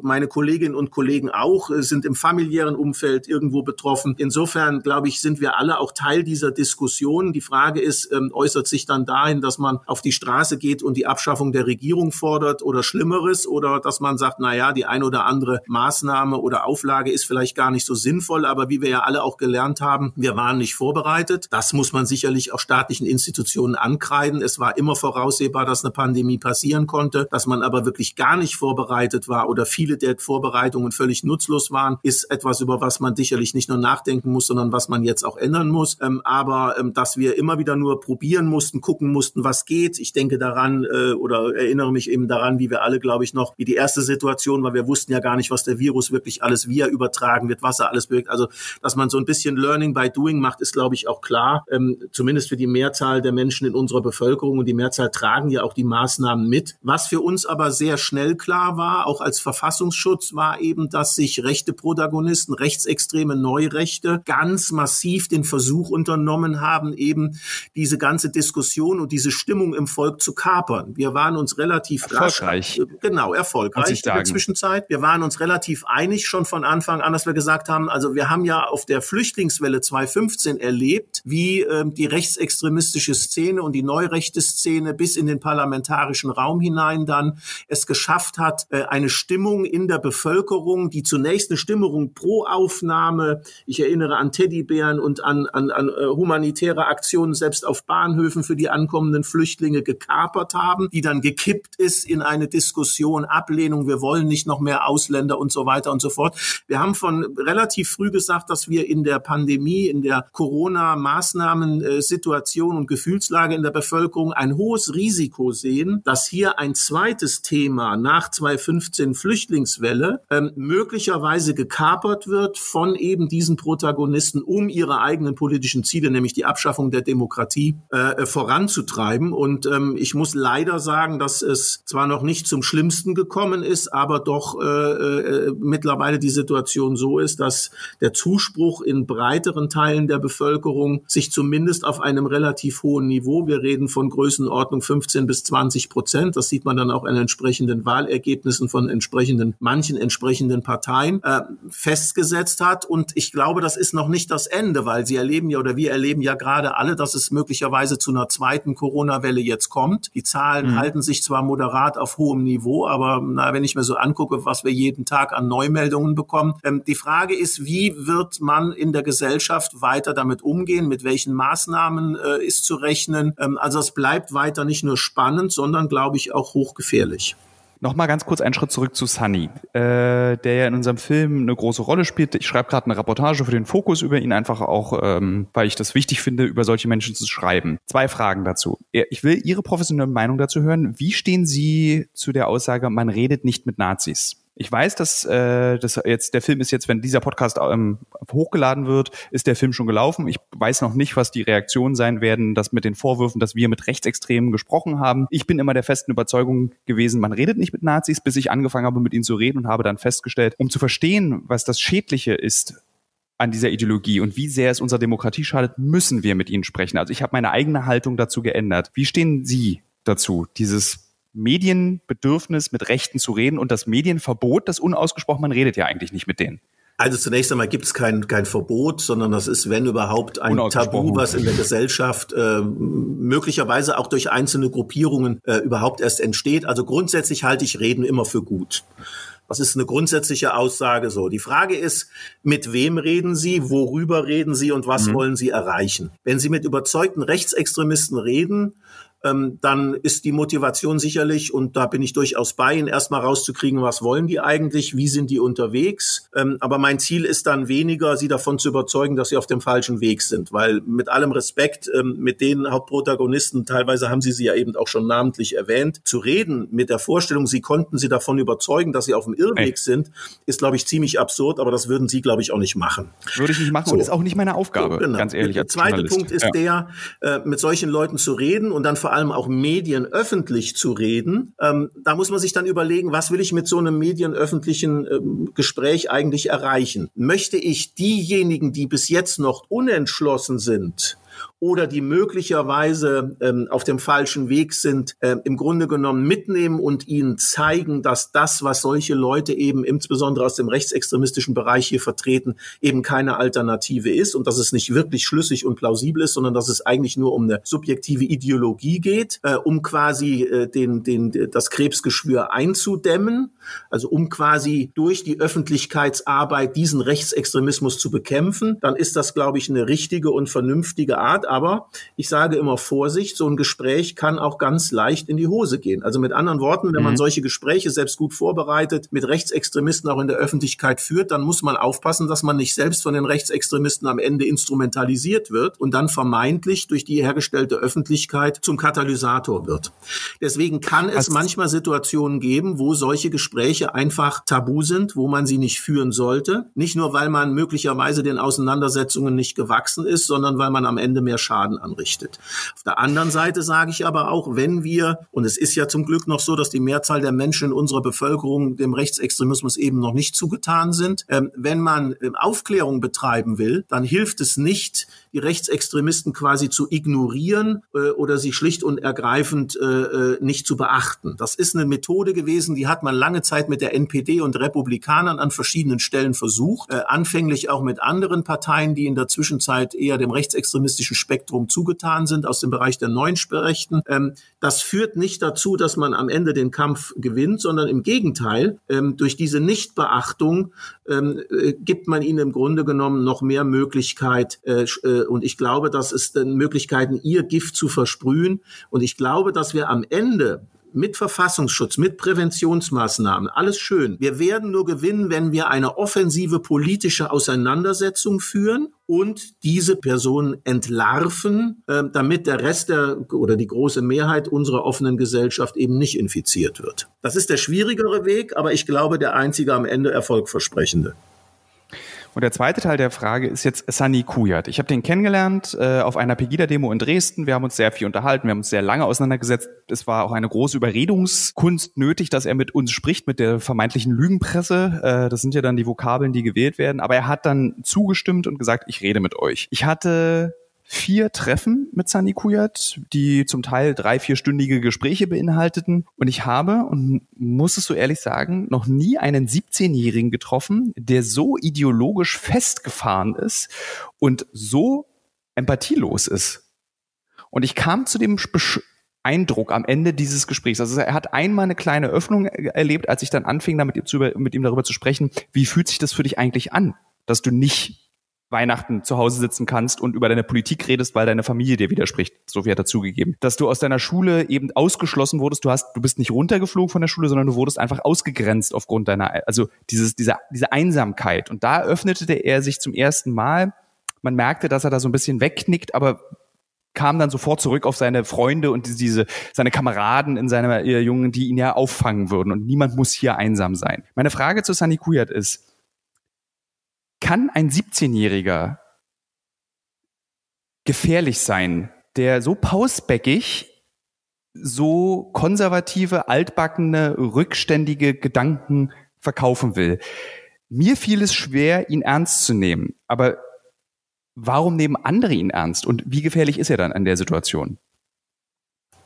meine Kolleginnen und Kollegen auch, äh, sind im familiären Umfeld irgendwo betroffen. Insofern, glaube ich, sind wir alle auch Teil dieser Diskussion. Die Frage ist, ähm, äußert sich dann dahin, dass man auf die Straße geht und die Abschaffung der Regierung fordert oder Schlimmeres oder dass man sagt, na ja, die ein oder andere Maßnahme oder Auflage ist vielleicht gar nicht so sinnvoll, aber wie wir ja alle auch gelernt haben, wir waren nicht vorbereitet. Das muss man sicherlich auch staatlichen Institutionen ankreiden. Es war immer voraussehbar, dass eine Pandemie passieren konnte, dass man aber wirklich gar nicht vorbereitet war oder viele der Vorbereitungen völlig nutzlos waren, ist etwas, über was man sicherlich nicht nur nachdenken muss, sondern was man jetzt auch ändern muss. Ähm, aber ähm, dass wir immer wieder nur probieren mussten, gucken mussten, was geht. Ich denke daran äh, oder erinnere mich eben daran, wie wir alle, glaube ich, noch, wie die erste Situation war. Wir wussten ja gar nicht, was der Virus wirklich alles, er übertragen wird, was er alles bewirkt. Also, dass man so ein bisschen Learning by Doing macht, ist, glaube ich, auch klar. Ähm, zumindest für die Mehrzahl der Menschen in unserer Bevölkerung und die Mehrzahl tragen ja auch die Maßnahmen mit. Was für uns aber sehr schnell klar war, auch als Verfassungsschutz, war eben, dass sich rechte Protagonisten, rechtsextreme Neurechte ganz massiv den Versuch unternommen haben, eben diese ganze Diskussion und diese Stimmung im Volk zu kapern. Wir waren uns relativ erfolgreich. Rasch, genau, erfolgreich in der Zwischenzeit. Wir waren uns relativ einig schon von Anfang an, dass wir gesagt haben, also wir haben ja auf der Flüchtlingswelle 2015 erlebt, wie ähm, die rechtsextremistische Szene und die neurechte Szene bis in den parlamentarischen Raum hinein dann es geschafft hat, äh, eine Stimmung in der Bevölkerung, die zunächst eine Stimmung pro Aufnahme, ich erinnere an Teddybären und an, an, an äh, humanitäre Aktionen selbst auf Bahnhöfen für die ankommenden Flüchtlinge gekapert haben, die dann gekippt ist in eine Diskussion, Ablehnung, wir wollen nicht noch mehr Ausländer und so weiter und so fort. Wir haben von relativ früh gesagt, dass wir in der Pandemie, in der Corona-Maßnahmen-Situation und Gefühlslage in der Bevölkerung ein hohes Risiko sehen, dass hier ein zweites Thema nach 2015 Flüchtlingswelle ähm, möglicherweise gekapert wird von eben diesen Protagonisten, um ihre eigenen politischen Ziele, nämlich die Abschaffung der Demokratie, äh, voranzutreiben. Und ähm, ich muss leider sagen, dass es zwar noch nicht zum Schlimmsten gekommen ist, aber doch äh, äh, mittlerweile die Situation so ist, dass der Zuspruch in breiteren Teilen der Bevölkerung sich zumindest auf einem relativ hohen Niveau, wir reden von Größenordnung 15 bis 20 Prozent, das sieht man dann auch in entsprechenden Wahlergebnissen von entsprechenden, manchen entsprechenden Parteien, äh, festgesetzt hat. Und ich glaube, das ist noch nicht das Ende, weil Sie erleben ja oder wir erleben ja gerade alle, dass es möglicherweise zu einer zweiten Corona-Welle jetzt kommt. Die Zahlen mhm. halten sich zwar moderat auf hohem Niveau, aber na, wenn ich mir so angucke, was wir jeden Tag an Neumeldungen bekommen, ähm, die Frage ist, wie wird man in der Gesellschaft weiter damit umgehen? Mit welchen Maßnahmen äh, ist zu rechnen? Ähm, also es bleibt weiter nicht nur spannend, sondern glaube ich auch hochgefährlich. Nochmal ganz kurz einen Schritt zurück zu Sunny, äh, der ja in unserem Film eine große Rolle spielt. Ich schreibe gerade eine Reportage für den Fokus über ihn, einfach auch, ähm, weil ich das wichtig finde, über solche Menschen zu schreiben. Zwei Fragen dazu. Ich will Ihre professionelle Meinung dazu hören. Wie stehen Sie zu der Aussage, man redet nicht mit Nazis? Ich weiß, dass äh, das jetzt der Film ist jetzt, wenn dieser Podcast ähm, hochgeladen wird, ist der Film schon gelaufen. Ich weiß noch nicht, was die Reaktionen sein werden, das mit den Vorwürfen, dass wir mit Rechtsextremen gesprochen haben. Ich bin immer der festen Überzeugung gewesen, man redet nicht mit Nazis, bis ich angefangen habe, mit ihnen zu reden und habe dann festgestellt, um zu verstehen, was das Schädliche ist an dieser Ideologie und wie sehr es unserer Demokratie schadet, müssen wir mit ihnen sprechen. Also ich habe meine eigene Haltung dazu geändert. Wie stehen Sie dazu, dieses Medienbedürfnis, mit Rechten zu reden und das Medienverbot, das unausgesprochen, man redet ja eigentlich nicht mit denen. Also zunächst einmal gibt es kein, kein Verbot, sondern das ist, wenn überhaupt, ein Tabu, was in der Gesellschaft äh, möglicherweise auch durch einzelne Gruppierungen äh, überhaupt erst entsteht. Also grundsätzlich halte ich Reden immer für gut. Das ist eine grundsätzliche Aussage so. Die Frage ist, mit wem reden Sie, worüber reden Sie und was mhm. wollen Sie erreichen? Wenn Sie mit überzeugten Rechtsextremisten reden, ähm, dann ist die Motivation sicherlich, und da bin ich durchaus bei Ihnen, erstmal rauszukriegen, was wollen die eigentlich, wie sind die unterwegs. Ähm, aber mein Ziel ist dann weniger, sie davon zu überzeugen, dass sie auf dem falschen Weg sind. Weil mit allem Respekt, ähm, mit den Hauptprotagonisten, teilweise haben Sie sie ja eben auch schon namentlich erwähnt, zu reden mit der Vorstellung, Sie konnten sie davon überzeugen, dass sie auf dem Irrweg sind, ist, glaube ich, ziemlich absurd, aber das würden Sie, glaube ich, auch nicht machen. Würde ich nicht machen so. und ist auch nicht meine Aufgabe, so, genau. ganz ehrlich. Der zweite Punkt ist ja. der, äh, mit solchen Leuten zu reden und dann vor allem auch Medien öffentlich zu reden. Ähm, da muss man sich dann überlegen, was will ich mit so einem medienöffentlichen ähm, Gespräch eigentlich erreichen? Möchte ich diejenigen, die bis jetzt noch unentschlossen sind, oder die möglicherweise ähm, auf dem falschen Weg sind, äh, im Grunde genommen mitnehmen und ihnen zeigen, dass das, was solche Leute eben insbesondere aus dem rechtsextremistischen Bereich hier vertreten, eben keine Alternative ist und dass es nicht wirklich schlüssig und plausibel ist, sondern dass es eigentlich nur um eine subjektive Ideologie geht, äh, um quasi äh, den, den, das Krebsgeschwür einzudämmen, also um quasi durch die Öffentlichkeitsarbeit diesen Rechtsextremismus zu bekämpfen, dann ist das, glaube ich, eine richtige und vernünftige Art. Aber ich sage immer Vorsicht, so ein Gespräch kann auch ganz leicht in die Hose gehen. Also mit anderen Worten, wenn mhm. man solche Gespräche selbst gut vorbereitet mit Rechtsextremisten auch in der Öffentlichkeit führt, dann muss man aufpassen, dass man nicht selbst von den Rechtsextremisten am Ende instrumentalisiert wird und dann vermeintlich durch die hergestellte Öffentlichkeit zum Katalysator wird. Deswegen kann es also manchmal Situationen geben, wo solche Gespräche einfach tabu sind, wo man sie nicht führen sollte. Nicht nur, weil man möglicherweise den Auseinandersetzungen nicht gewachsen ist, sondern weil man am Ende mehr Schaden anrichtet. Auf der anderen Seite sage ich aber auch, wenn wir, und es ist ja zum Glück noch so, dass die Mehrzahl der Menschen in unserer Bevölkerung dem Rechtsextremismus eben noch nicht zugetan sind, ähm, wenn man ähm, Aufklärung betreiben will, dann hilft es nicht, die Rechtsextremisten quasi zu ignorieren äh, oder sie schlicht und ergreifend äh, äh nicht zu beachten. Das ist eine Methode gewesen, die hat man lange Zeit mit der NPD und Republikanern an verschiedenen Stellen versucht, äh, anfänglich auch mit anderen Parteien, die in der Zwischenzeit eher dem rechtsextremistischen Spektrum zugetan sind, aus dem Bereich der neuen Rechten. Ähm, das führt nicht dazu, dass man am Ende den Kampf gewinnt, sondern im Gegenteil, ähm, durch diese Nichtbeachtung ähm, äh, gibt man ihnen im Grunde genommen noch mehr Möglichkeit, äh, äh und ich glaube, das ist dann Möglichkeiten, ihr Gift zu versprühen. Und ich glaube, dass wir am Ende mit Verfassungsschutz, mit Präventionsmaßnahmen, alles schön. Wir werden nur gewinnen, wenn wir eine offensive politische Auseinandersetzung führen und diese Personen entlarven, äh, damit der Rest der oder die große Mehrheit unserer offenen Gesellschaft eben nicht infiziert wird. Das ist der schwierigere Weg, aber ich glaube der einzige am Ende erfolgversprechende. Und der zweite Teil der Frage ist jetzt Sani Kujat. Ich habe den kennengelernt äh, auf einer Pegida-Demo in Dresden. Wir haben uns sehr viel unterhalten, wir haben uns sehr lange auseinandergesetzt. Es war auch eine große Überredungskunst nötig, dass er mit uns spricht, mit der vermeintlichen Lügenpresse. Äh, das sind ja dann die Vokabeln, die gewählt werden. Aber er hat dann zugestimmt und gesagt, ich rede mit euch. Ich hatte vier Treffen mit Sani Kujat, die zum Teil drei, vierstündige Gespräche beinhalteten. Und ich habe, und muss es so ehrlich sagen, noch nie einen 17-Jährigen getroffen, der so ideologisch festgefahren ist und so empathielos ist. Und ich kam zu dem Eindruck am Ende dieses Gesprächs. Also er hat einmal eine kleine Öffnung erlebt, als ich dann anfing, damit mit ihm darüber zu sprechen, wie fühlt sich das für dich eigentlich an, dass du nicht Weihnachten zu Hause sitzen kannst und über deine Politik redest, weil deine Familie dir widerspricht. So viel hat er. Dass du aus deiner Schule eben ausgeschlossen wurdest. Du hast, du bist nicht runtergeflogen von der Schule, sondern du wurdest einfach ausgegrenzt aufgrund deiner, also dieses, diese, diese Einsamkeit. Und da öffnete er sich zum ersten Mal. Man merkte, dass er da so ein bisschen wegknickt, aber kam dann sofort zurück auf seine Freunde und diese seine Kameraden in seiner Jungen, die ihn ja auffangen würden und niemand muss hier einsam sein. Meine Frage zu Sunny Kuyat ist, kann ein 17-Jähriger gefährlich sein, der so pausbäckig so konservative, altbackene, rückständige Gedanken verkaufen will. Mir fiel es schwer, ihn ernst zu nehmen. Aber warum nehmen andere ihn ernst? Und wie gefährlich ist er dann an der Situation?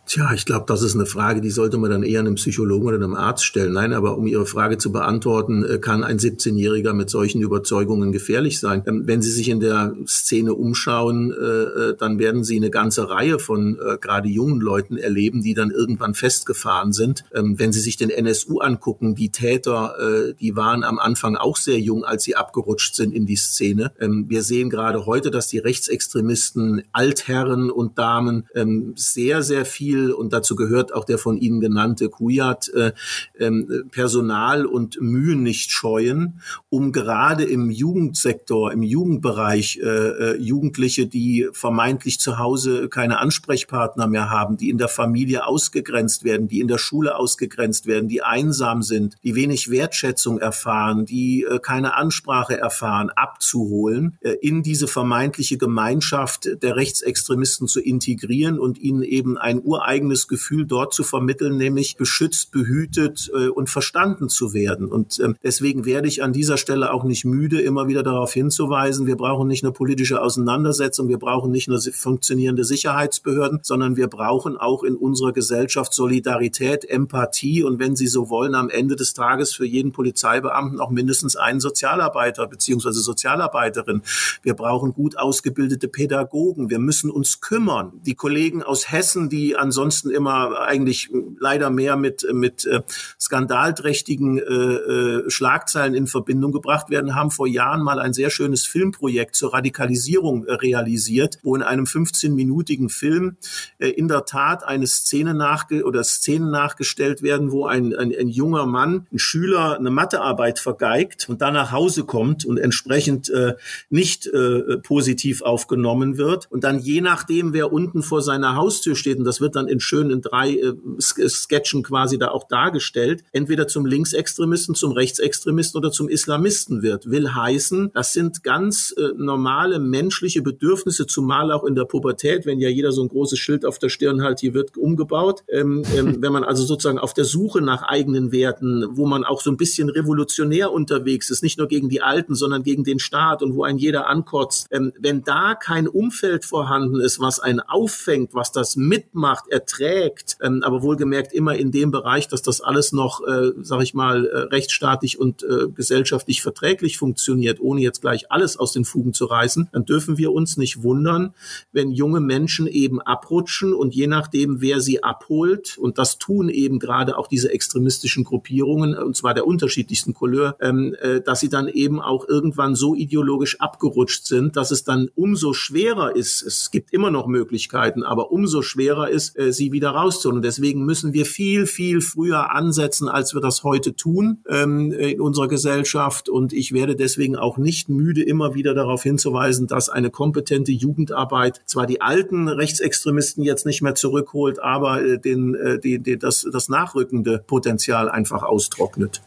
Tja, ich glaube, das ist eine Frage, die sollte man dann eher einem Psychologen oder einem Arzt stellen. Nein, aber um Ihre Frage zu beantworten, äh, kann ein 17-Jähriger mit solchen Überzeugungen gefährlich sein? Ähm, wenn Sie sich in der Szene umschauen, äh, äh, dann werden Sie eine ganze Reihe von gerade jungen Leuten erleben, die dann irgendwann festgefahren sind. Ähm, wenn Sie sich den NSU angucken, die Täter, die waren am Anfang auch sehr jung, als sie abgerutscht sind in die Szene. Ähm, wir sehen gerade heute, dass die Rechtsextremisten, Altherren und Damen sehr, sehr viel viel, und dazu gehört auch der von Ihnen genannte Kujat, äh, äh, Personal und Mühen nicht scheuen, um gerade im Jugendsektor, im Jugendbereich äh, äh, Jugendliche, die vermeintlich zu Hause keine Ansprechpartner mehr haben, die in der Familie ausgegrenzt werden, die in der Schule ausgegrenzt werden, die einsam sind, die wenig Wertschätzung erfahren, die äh, keine Ansprache erfahren, abzuholen, äh, in diese vermeintliche Gemeinschaft der Rechtsextremisten zu integrieren und ihnen eben ein ureigenes eigenes Gefühl dort zu vermitteln, nämlich beschützt, behütet äh, und verstanden zu werden. Und ähm, deswegen werde ich an dieser Stelle auch nicht müde, immer wieder darauf hinzuweisen, wir brauchen nicht eine politische Auseinandersetzung, wir brauchen nicht nur funktionierende Sicherheitsbehörden, sondern wir brauchen auch in unserer Gesellschaft Solidarität, Empathie und wenn Sie so wollen, am Ende des Tages für jeden Polizeibeamten auch mindestens einen Sozialarbeiter beziehungsweise Sozialarbeiterin. Wir brauchen gut ausgebildete Pädagogen. Wir müssen uns kümmern. Die Kollegen aus Hessen, die an ansonsten immer eigentlich leider mehr mit, mit äh, skandalträchtigen äh, äh, Schlagzeilen in Verbindung gebracht werden, haben vor Jahren mal ein sehr schönes Filmprojekt zur Radikalisierung äh, realisiert, wo in einem 15-minütigen Film in der Tat eine Szene nachge oder Szenen nachgestellt werden, wo ein, ein, ein junger Mann, ein Schüler eine Mathearbeit vergeigt und dann nach Hause kommt und entsprechend äh, nicht äh, positiv aufgenommen wird. Und dann je nachdem, wer unten vor seiner Haustür steht, und das wird dann in schönen drei äh, Sketchen quasi da auch dargestellt, entweder zum Linksextremisten, zum Rechtsextremisten oder zum Islamisten wird. Will heißen, das sind ganz äh, normale menschliche Bedürfnisse, zumal auch in der Pubertät, wenn ja jeder so ein großes Schild auf der Stirn halt, hier wird umgebaut. Ähm, ähm, wenn man also sozusagen auf der Suche nach eigenen Werten, wo man auch so ein bisschen revolutionär unterwegs ist, nicht nur gegen die Alten, sondern gegen den Staat und wo ein jeder ankotzt, ähm, wenn da kein Umfeld vorhanden ist, was einen auffängt, was das mitmacht, erträgt, ähm, aber wohlgemerkt immer in dem Bereich, dass das alles noch, äh, sag ich mal, äh, rechtsstaatlich und äh, gesellschaftlich verträglich funktioniert, ohne jetzt gleich alles aus den Fugen zu reißen, dann dürfen wir uns nicht wundern, wenn junge Menschen eben abrutschen und je nachdem, wer sie abholt, und das tun eben gerade auch diese extremistischen Gruppierungen, und zwar der unterschiedlichsten Couleur, ähm, äh, dass sie dann eben auch irgendwann so ideologisch abgerutscht sind, dass es dann umso schwerer ist, es gibt immer noch Möglichkeiten, aber umso schwerer ist, äh, sie wieder rauszuholen. Deswegen müssen wir viel, viel früher ansetzen, als wir das heute tun ähm, in unserer Gesellschaft. Und ich werde deswegen auch nicht müde, immer wieder darauf hinzuweisen, dass eine kompetente Jugendarbeit zwar die alten Rechtsextremisten jetzt nicht mehr zurückholt, aber äh, den, äh, die, die, das, das nachrückende Potenzial einfach austrocknet.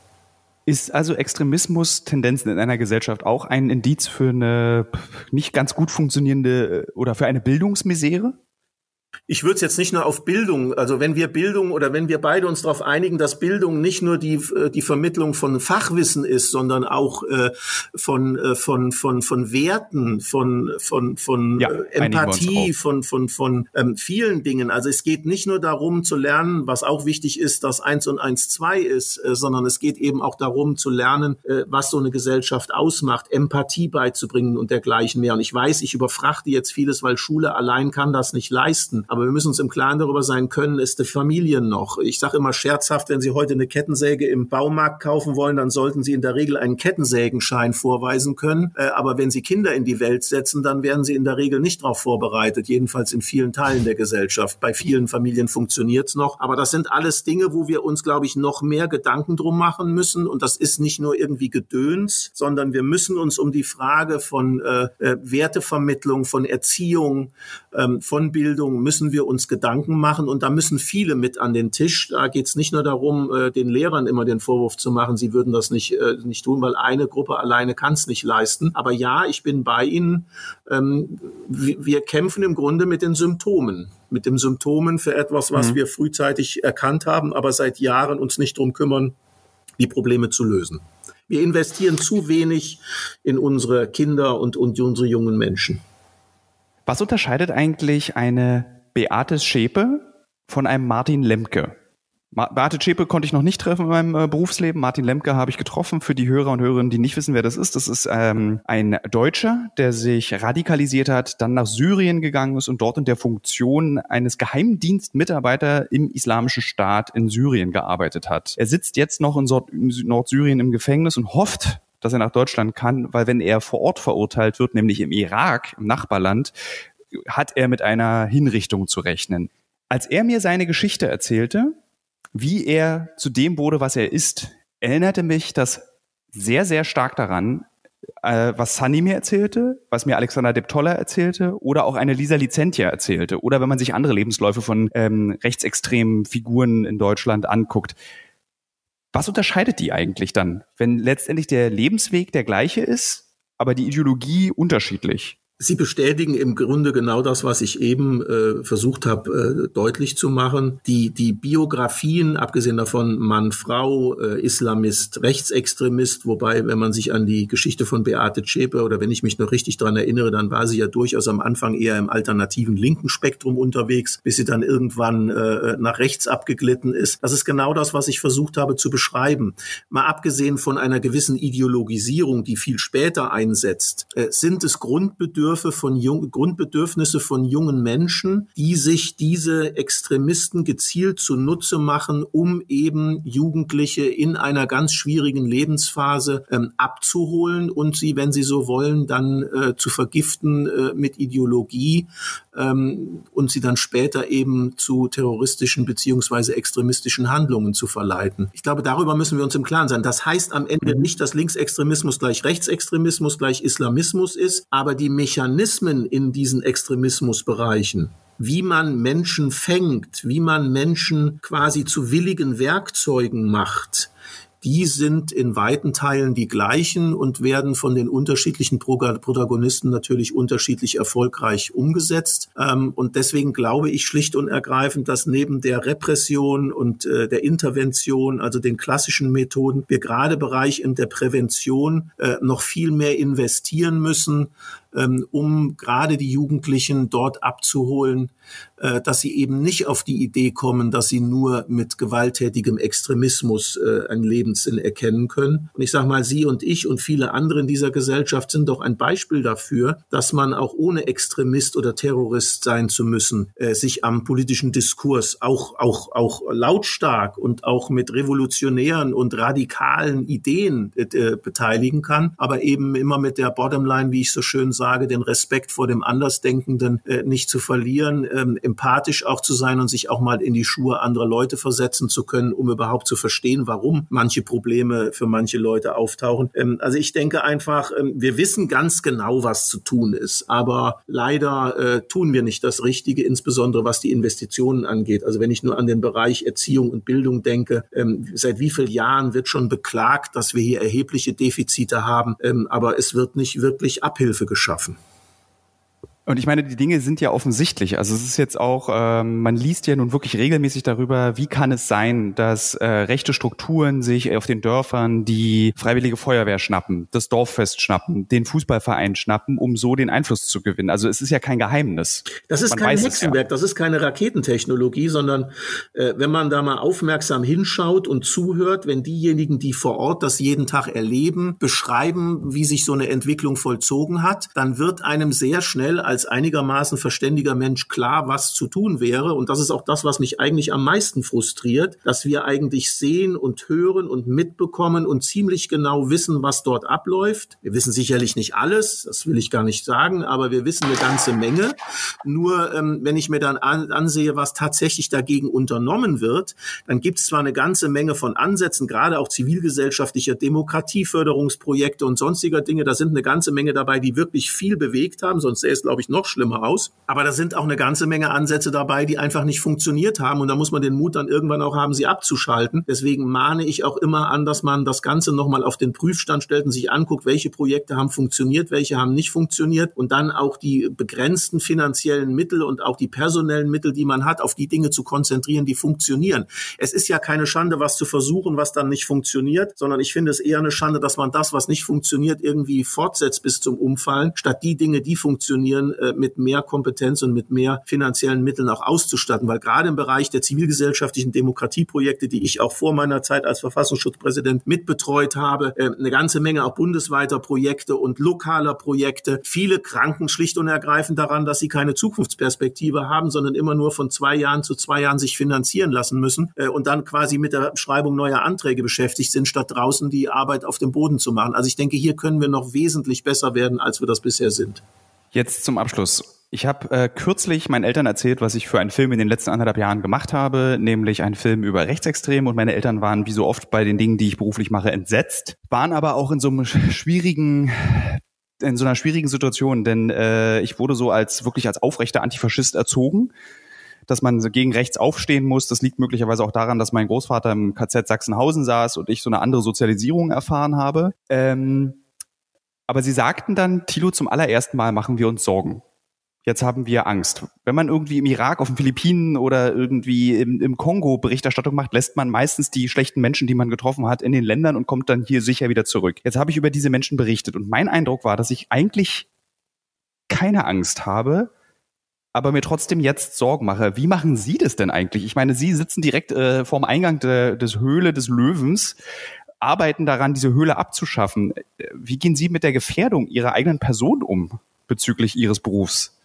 Ist also Extremismus Tendenzen in einer Gesellschaft auch ein Indiz für eine nicht ganz gut funktionierende äh, oder für eine Bildungsmisere? Ich würde es jetzt nicht nur auf Bildung, also wenn wir Bildung oder wenn wir beide uns darauf einigen, dass Bildung nicht nur die, äh, die Vermittlung von Fachwissen ist, sondern auch äh, von, äh, von, von, von Werten, von, von, von ja, äh, Empathie, von, von, von ähm, vielen Dingen. Also es geht nicht nur darum zu lernen, was auch wichtig ist, dass eins und eins zwei ist, äh, sondern es geht eben auch darum zu lernen, äh, was so eine Gesellschaft ausmacht, Empathie beizubringen und dergleichen mehr. Und ich weiß, ich überfrachte jetzt vieles, weil Schule allein kann das nicht leisten. Müssen. Aber wir müssen uns im Klaren darüber sein, können es die Familien noch? Ich sage immer scherzhaft, wenn Sie heute eine Kettensäge im Baumarkt kaufen wollen, dann sollten Sie in der Regel einen Kettensägenschein vorweisen können. Äh, aber wenn Sie Kinder in die Welt setzen, dann werden Sie in der Regel nicht darauf vorbereitet, jedenfalls in vielen Teilen der Gesellschaft. Bei vielen Familien funktioniert es noch. Aber das sind alles Dinge, wo wir uns, glaube ich, noch mehr Gedanken drum machen müssen. Und das ist nicht nur irgendwie Gedöns, sondern wir müssen uns um die Frage von äh, äh, Wertevermittlung, von Erziehung, ähm, von Bildung, müssen wir uns Gedanken machen. Und da müssen viele mit an den Tisch. Da geht es nicht nur darum, äh, den Lehrern immer den Vorwurf zu machen, sie würden das nicht, äh, nicht tun, weil eine Gruppe alleine kann es nicht leisten. Aber ja, ich bin bei Ihnen. Ähm, wir kämpfen im Grunde mit den Symptomen mit den Symptomen für etwas, was mhm. wir frühzeitig erkannt haben, aber seit Jahren uns nicht darum kümmern, die Probleme zu lösen. Wir investieren zu wenig in unsere Kinder und, und unsere jungen Menschen. Was unterscheidet eigentlich eine Beate Schäpe von einem Martin Lemke? Beate Zschäpe konnte ich noch nicht treffen in meinem äh, Berufsleben. Martin Lemke habe ich getroffen. Für die Hörer und Hörerinnen, die nicht wissen, wer das ist, das ist ähm, ein Deutscher, der sich radikalisiert hat, dann nach Syrien gegangen ist und dort in der Funktion eines Geheimdienstmitarbeiter im Islamischen Staat in Syrien gearbeitet hat. Er sitzt jetzt noch in Nordsyrien im Gefängnis und hofft, dass er nach Deutschland kann, weil wenn er vor Ort verurteilt wird, nämlich im Irak, im Nachbarland, hat er mit einer Hinrichtung zu rechnen. Als er mir seine Geschichte erzählte, wie er zu dem wurde, was er ist, erinnerte mich das sehr, sehr stark daran, äh, was Sunny mir erzählte, was mir Alexander Deptoller erzählte oder auch eine Lisa Licentia erzählte oder wenn man sich andere Lebensläufe von ähm, rechtsextremen Figuren in Deutschland anguckt. Was unterscheidet die eigentlich dann, wenn letztendlich der Lebensweg der gleiche ist, aber die Ideologie unterschiedlich? Sie bestätigen im Grunde genau das, was ich eben äh, versucht habe äh, deutlich zu machen. Die, die Biografien, abgesehen davon Mann, Frau, äh, Islamist, Rechtsextremist, wobei, wenn man sich an die Geschichte von Beate Zschäpe oder wenn ich mich noch richtig dran erinnere, dann war sie ja durchaus am Anfang eher im alternativen linken Spektrum unterwegs, bis sie dann irgendwann äh, nach rechts abgeglitten ist. Das ist genau das, was ich versucht habe zu beschreiben. Mal abgesehen von einer gewissen Ideologisierung, die viel später einsetzt, äh, sind es Grundbedürfnisse, Grundbedürfe von jung, Grundbedürfnisse von jungen Menschen, die sich diese Extremisten gezielt zunutze machen, um eben Jugendliche in einer ganz schwierigen Lebensphase ähm, abzuholen und sie, wenn sie so wollen, dann äh, zu vergiften äh, mit Ideologie ähm, und sie dann später eben zu terroristischen beziehungsweise extremistischen Handlungen zu verleiten. Ich glaube, darüber müssen wir uns im Klaren sein. Das heißt am Ende mhm. nicht, dass Linksextremismus gleich Rechtsextremismus gleich Islamismus ist, aber die Mechanismen Mechanismen in diesen Extremismusbereichen, wie man Menschen fängt, wie man Menschen quasi zu willigen Werkzeugen macht, die sind in weiten Teilen die gleichen und werden von den unterschiedlichen Protagonisten natürlich unterschiedlich erfolgreich umgesetzt. Ähm, und deswegen glaube ich schlicht und ergreifend, dass neben der Repression und äh, der Intervention, also den klassischen Methoden, wir gerade Bereich in der Prävention äh, noch viel mehr investieren müssen, ähm, um gerade die Jugendlichen dort abzuholen, äh, dass sie eben nicht auf die Idee kommen, dass sie nur mit gewalttätigem Extremismus äh, einen Lebenssinn erkennen können. Und ich sage mal, Sie und ich und viele andere in dieser Gesellschaft sind doch ein Beispiel dafür, dass man auch ohne Extremist oder Terrorist sein zu müssen, äh, sich am politischen Diskurs auch, auch, auch lautstark und auch mit revolutionären und radikalen Ideen äh, beteiligen kann, aber eben immer mit der Bottomline, wie ich so schön sage, den Respekt vor dem Andersdenkenden äh, nicht zu verlieren, ähm, empathisch auch zu sein und sich auch mal in die Schuhe anderer Leute versetzen zu können, um überhaupt zu verstehen, warum manche Probleme für manche Leute auftauchen. Ähm, also ich denke einfach, ähm, wir wissen ganz genau, was zu tun ist, aber leider äh, tun wir nicht das Richtige, insbesondere was die Investitionen angeht. Also wenn ich nur an den Bereich Erziehung und Bildung denke, ähm, seit wie vielen Jahren wird schon beklagt, dass wir hier erhebliche Defizite haben, ähm, aber es wird nicht wirklich Abhilfe geschaffen schaffen. Und ich meine, die Dinge sind ja offensichtlich. Also es ist jetzt auch, ähm, man liest ja nun wirklich regelmäßig darüber, wie kann es sein, dass äh, rechte Strukturen sich auf den Dörfern die Freiwillige Feuerwehr schnappen, das Dorffest schnappen, den Fußballverein schnappen, um so den Einfluss zu gewinnen. Also es ist ja kein Geheimnis. Das ist man kein Hexenwerk, ja. das ist keine Raketentechnologie, sondern äh, wenn man da mal aufmerksam hinschaut und zuhört, wenn diejenigen, die vor Ort das jeden Tag erleben, beschreiben, wie sich so eine Entwicklung vollzogen hat, dann wird einem sehr schnell als als einigermaßen verständiger Mensch klar, was zu tun wäre. Und das ist auch das, was mich eigentlich am meisten frustriert, dass wir eigentlich sehen und hören und mitbekommen und ziemlich genau wissen, was dort abläuft. Wir wissen sicherlich nicht alles, das will ich gar nicht sagen, aber wir wissen eine ganze Menge. Nur ähm, wenn ich mir dann an, ansehe, was tatsächlich dagegen unternommen wird, dann gibt es zwar eine ganze Menge von Ansätzen, gerade auch zivilgesellschaftlicher Demokratieförderungsprojekte und sonstiger Dinge. Da sind eine ganze Menge dabei, die wirklich viel bewegt haben, sonst sähe es, glaube ich, noch schlimmer aus. Aber da sind auch eine ganze Menge Ansätze dabei, die einfach nicht funktioniert haben. Und da muss man den Mut dann irgendwann auch haben, sie abzuschalten. Deswegen mahne ich auch immer an, dass man das Ganze nochmal auf den Prüfstand stellt und sich anguckt, welche Projekte haben funktioniert, welche haben nicht funktioniert und dann auch die begrenzten finanziellen Mittel und auch die personellen Mittel, die man hat, auf die Dinge zu konzentrieren, die funktionieren. Es ist ja keine Schande, was zu versuchen, was dann nicht funktioniert, sondern ich finde es eher eine Schande, dass man das, was nicht funktioniert, irgendwie fortsetzt bis zum Umfallen, statt die Dinge, die funktionieren, äh, mit mehr Kompetenz und mit mehr finanziellen Mitteln auch auszustatten. Weil gerade im Bereich der zivilgesellschaftlichen Demokratieprojekte, die ich auch vor meiner Zeit als Verfassungsschutzpräsident mitbetreut habe, äh, eine ganze Menge auch bundesweiter Projekte und lokaler Projekte. Viele kranken schlicht und ergreifend daran, dass sie keine Zukunftsperspektive haben, sondern immer nur von zwei Jahren zu zwei Jahren sich finanzieren lassen müssen äh, und dann quasi mit der Schreibung neuer Anträge beschäftigt sind, statt draußen die Arbeit auf dem Boden zu machen. Also ich denke, hier können wir noch wesentlich besser werden, als wir das bisher sind. Jetzt zum Abschluss. Ich habe äh, kürzlich meinen Eltern erzählt, was ich für einen Film in den letzten anderthalb Jahren gemacht habe, nämlich einen Film über Rechtsextreme. Und meine Eltern waren wie so oft bei den Dingen, die ich beruflich mache, entsetzt, waren aber auch in so einem schwierigen in so einer schwierigen Situation, denn äh, ich wurde so als wirklich als aufrechter Antifaschist erzogen dass man gegen rechts aufstehen muss. Das liegt möglicherweise auch daran, dass mein Großvater im KZ Sachsenhausen saß und ich so eine andere Sozialisierung erfahren habe. Ähm, aber sie sagten dann, Tilo, zum allerersten Mal machen wir uns Sorgen. Jetzt haben wir Angst. Wenn man irgendwie im Irak, auf den Philippinen oder irgendwie im, im Kongo Berichterstattung macht, lässt man meistens die schlechten Menschen, die man getroffen hat, in den Ländern und kommt dann hier sicher wieder zurück. Jetzt habe ich über diese Menschen berichtet und mein Eindruck war, dass ich eigentlich keine Angst habe, aber mir trotzdem jetzt Sorgen mache. Wie machen Sie das denn eigentlich? Ich meine, Sie sitzen direkt äh, vorm Eingang de, des Höhle des Löwens, arbeiten daran, diese Höhle abzuschaffen. Wie gehen Sie mit der Gefährdung Ihrer eigenen Person um bezüglich Ihres Berufs?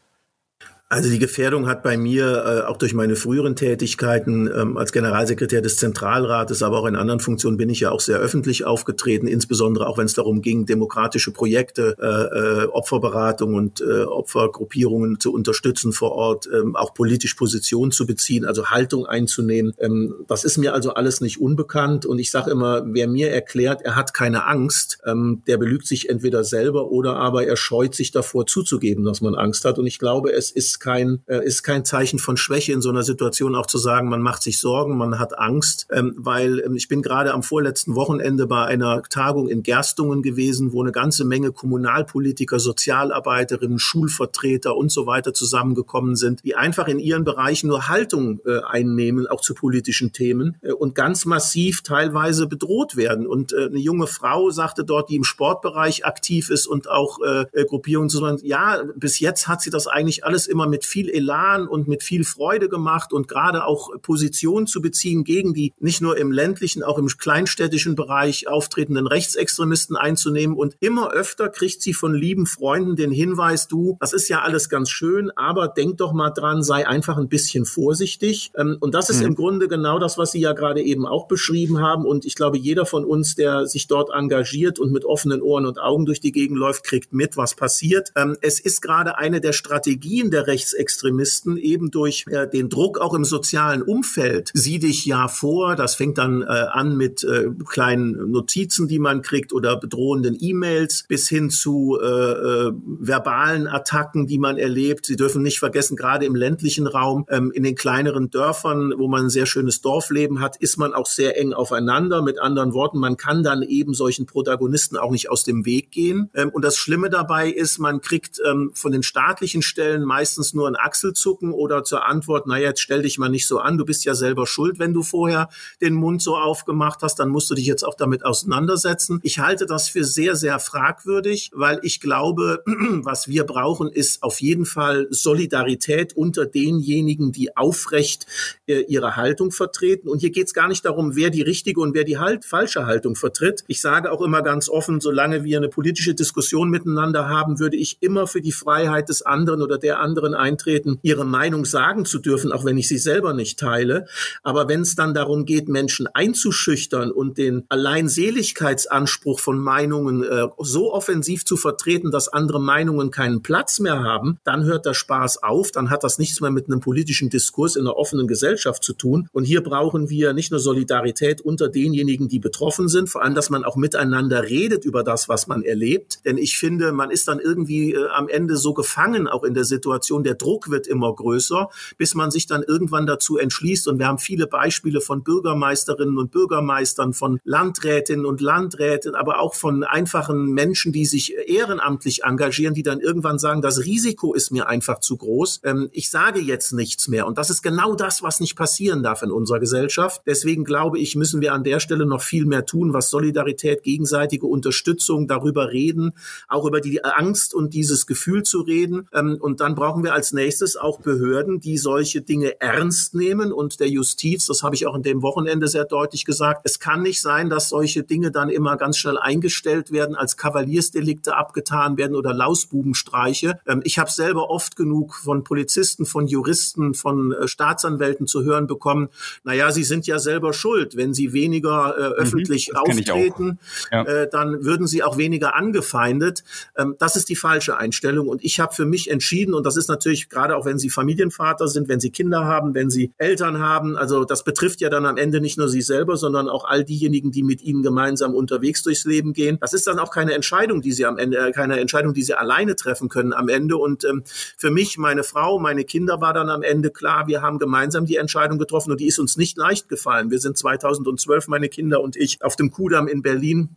Also die Gefährdung hat bei mir äh, auch durch meine früheren Tätigkeiten ähm, als Generalsekretär des Zentralrates, aber auch in anderen Funktionen bin ich ja auch sehr öffentlich aufgetreten, insbesondere auch wenn es darum ging, demokratische Projekte, äh, äh, Opferberatung und äh, Opfergruppierungen zu unterstützen vor Ort, ähm, auch politisch Position zu beziehen, also Haltung einzunehmen. Ähm, das ist mir also alles nicht unbekannt und ich sage immer, wer mir erklärt, er hat keine Angst, ähm, der belügt sich entweder selber oder aber er scheut sich davor zuzugeben, dass man Angst hat. Und ich glaube, es ist ist kein, äh, ist kein Zeichen von Schwäche in so einer Situation auch zu sagen, man macht sich Sorgen, man hat Angst, ähm, weil ähm, ich bin gerade am vorletzten Wochenende bei einer Tagung in Gerstungen gewesen, wo eine ganze Menge Kommunalpolitiker, Sozialarbeiterinnen, Schulvertreter und so weiter zusammengekommen sind, die einfach in ihren Bereichen nur Haltung äh, einnehmen, auch zu politischen Themen äh, und ganz massiv teilweise bedroht werden. Und äh, eine junge Frau sagte dort, die im Sportbereich aktiv ist und auch äh, Gruppierungen zu sagen, ja, bis jetzt hat sie das eigentlich alles immer immer mit viel Elan und mit viel Freude gemacht und gerade auch Position zu beziehen gegen die nicht nur im ländlichen, auch im kleinstädtischen Bereich auftretenden Rechtsextremisten einzunehmen. Und immer öfter kriegt sie von lieben Freunden den Hinweis, du, das ist ja alles ganz schön, aber denk doch mal dran, sei einfach ein bisschen vorsichtig. Ähm, und das ist mhm. im Grunde genau das, was Sie ja gerade eben auch beschrieben haben. Und ich glaube, jeder von uns, der sich dort engagiert und mit offenen Ohren und Augen durch die Gegend läuft, kriegt mit, was passiert. Ähm, es ist gerade eine der Strategien der Rechtsextremisten eben durch äh, den Druck auch im sozialen Umfeld. Sieh dich ja vor, das fängt dann äh, an mit äh, kleinen Notizen, die man kriegt oder bedrohenden E-Mails bis hin zu äh, äh, verbalen Attacken, die man erlebt. Sie dürfen nicht vergessen, gerade im ländlichen Raum, ähm, in den kleineren Dörfern, wo man ein sehr schönes Dorfleben hat, ist man auch sehr eng aufeinander. Mit anderen Worten, man kann dann eben solchen Protagonisten auch nicht aus dem Weg gehen. Ähm, und das Schlimme dabei ist, man kriegt ähm, von den staatlichen Stellen meistens meistens nur ein Achselzucken oder zur Antwort, naja, jetzt stell dich mal nicht so an, du bist ja selber schuld, wenn du vorher den Mund so aufgemacht hast, dann musst du dich jetzt auch damit auseinandersetzen. Ich halte das für sehr, sehr fragwürdig, weil ich glaube, was wir brauchen, ist auf jeden Fall Solidarität unter denjenigen, die aufrecht äh, ihre Haltung vertreten. Und hier geht es gar nicht darum, wer die richtige und wer die halt falsche Haltung vertritt. Ich sage auch immer ganz offen, solange wir eine politische Diskussion miteinander haben, würde ich immer für die Freiheit des anderen oder der anderen eintreten, ihre Meinung sagen zu dürfen, auch wenn ich sie selber nicht teile. Aber wenn es dann darum geht, Menschen einzuschüchtern und den Alleinseligkeitsanspruch von Meinungen äh, so offensiv zu vertreten, dass andere Meinungen keinen Platz mehr haben, dann hört der Spaß auf, dann hat das nichts mehr mit einem politischen Diskurs in einer offenen Gesellschaft zu tun. Und hier brauchen wir nicht nur Solidarität unter denjenigen, die betroffen sind, vor allem, dass man auch miteinander redet über das, was man erlebt. Denn ich finde, man ist dann irgendwie äh, am Ende so gefangen, auch in der Situation, der Druck wird immer größer, bis man sich dann irgendwann dazu entschließt. Und wir haben viele Beispiele von Bürgermeisterinnen und Bürgermeistern, von Landrätinnen und Landräten, aber auch von einfachen Menschen, die sich ehrenamtlich engagieren, die dann irgendwann sagen, das Risiko ist mir einfach zu groß. Ähm, ich sage jetzt nichts mehr. Und das ist genau das, was nicht passieren darf in unserer Gesellschaft. Deswegen glaube ich, müssen wir an der Stelle noch viel mehr tun, was Solidarität, gegenseitige Unterstützung, darüber reden, auch über die Angst und dieses Gefühl zu reden. Ähm, und dann brauchen wir als nächstes auch Behörden, die solche Dinge ernst nehmen und der Justiz, das habe ich auch in dem Wochenende sehr deutlich gesagt, es kann nicht sein, dass solche Dinge dann immer ganz schnell eingestellt werden, als Kavaliersdelikte abgetan werden oder Lausbubenstreiche. Ähm, ich habe selber oft genug von Polizisten, von Juristen, von äh, Staatsanwälten zu hören bekommen, naja, sie sind ja selber schuld. Wenn sie weniger äh, mhm, öffentlich mhm, auftreten, ja. äh, dann würden sie auch weniger angefeindet. Ähm, das ist die falsche Einstellung. Und ich habe für mich entschieden, und das ist natürlich gerade auch, wenn Sie Familienvater sind, wenn Sie Kinder haben, wenn Sie Eltern haben, also das betrifft ja dann am Ende nicht nur Sie selber, sondern auch all diejenigen, die mit Ihnen gemeinsam unterwegs durchs Leben gehen. Das ist dann auch keine Entscheidung, die Sie am Ende, äh, keine Entscheidung, die Sie alleine treffen können am Ende. Und ähm, für mich, meine Frau, meine Kinder war dann am Ende klar, wir haben gemeinsam die Entscheidung getroffen und die ist uns nicht leicht gefallen. Wir sind 2012, meine Kinder und ich, auf dem Kudamm in Berlin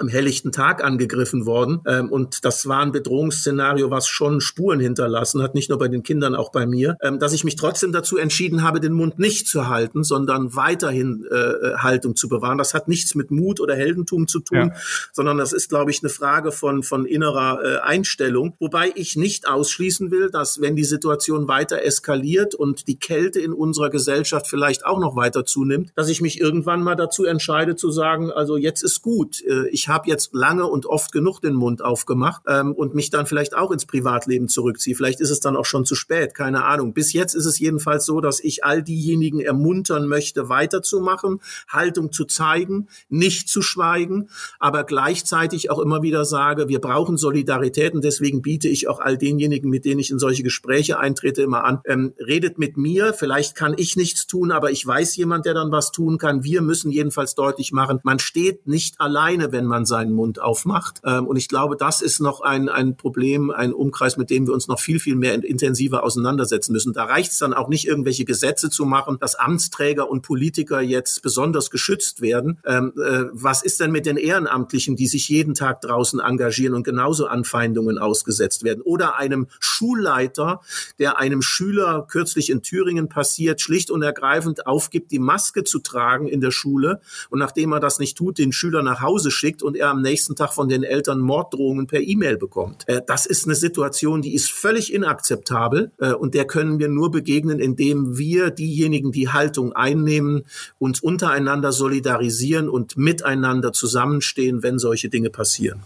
am helllichten Tag angegriffen worden. Ähm, und das war ein Bedrohungsszenario, was schon Spuren hinterlassen hat, nicht nur bei den Kindern, auch bei mir, ähm, dass ich mich trotzdem dazu entschieden habe, den Mund nicht zu halten, sondern weiterhin äh, äh Haltung zu bewahren. Das hat nichts mit Mut oder Heldentum zu tun, ja. sondern das ist, glaube ich, eine Frage von, von innerer äh, Einstellung. Wobei ich nicht ausschließen will, dass wenn die Situation weiter eskaliert und die Kälte in unserer Gesellschaft vielleicht auch noch weiter zunimmt, dass ich mich irgendwann mal dazu entscheide zu sagen, also jetzt ist gut. Äh, ich habe jetzt lange und oft genug den Mund aufgemacht ähm, und mich dann vielleicht auch ins Privatleben zurückziehe. Vielleicht ist es dann auch schon zu spät, keine Ahnung. Bis jetzt ist es jedenfalls so, dass ich all diejenigen ermuntern möchte, weiterzumachen, Haltung zu zeigen, nicht zu schweigen, aber gleichzeitig auch immer wieder sage, wir brauchen Solidarität und deswegen biete ich auch all denjenigen, mit denen ich in solche Gespräche eintrete, immer an, ähm, redet mit mir, vielleicht kann ich nichts tun, aber ich weiß jemand, der dann was tun kann. Wir müssen jedenfalls deutlich machen, man steht nicht alleine, wenn man seinen Mund aufmacht. Ähm, und ich glaube, das ist noch ein, ein Problem, ein Umkreis, mit dem wir uns noch viel, viel mehr intensiver auseinandersetzen müssen. Da reicht es dann auch nicht, irgendwelche Gesetze zu machen, dass Amtsträger und Politiker jetzt besonders geschützt werden. Ähm, äh, was ist denn mit den Ehrenamtlichen, die sich jeden Tag draußen engagieren und genauso Anfeindungen ausgesetzt werden? Oder einem Schulleiter, der einem Schüler kürzlich in Thüringen passiert, schlicht und ergreifend aufgibt, die Maske zu tragen in der Schule und nachdem er das nicht tut, den Schüler nach Hause schickt und er am nächsten Tag von den Eltern Morddrohungen per E-Mail bekommt. Äh, das ist eine Situation, die ist völlig inakzeptabel äh, und der können wir nur begegnen, indem wir diejenigen, die Haltung einnehmen, uns untereinander solidarisieren und miteinander zusammenstehen, wenn solche Dinge passieren.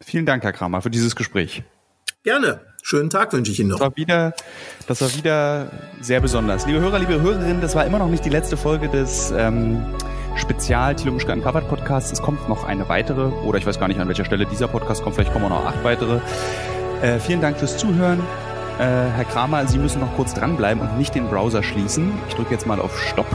Vielen Dank, Herr Kramer, für dieses Gespräch. Gerne. Schönen Tag wünsche ich Ihnen noch. Das war wieder, das war wieder sehr besonders. Liebe Hörer, liebe Hörerinnen, das war immer noch nicht die letzte Folge des ähm, Spezial Thilo Mischke Uncovered Podcast. Es kommt noch eine weitere, oder ich weiß gar nicht, an welcher Stelle dieser Podcast kommt, vielleicht kommen noch acht weitere. Äh, vielen Dank fürs Zuhören. Äh, Herr Kramer, Sie müssen noch kurz dranbleiben und nicht den Browser schließen. Ich drücke jetzt mal auf Stopp.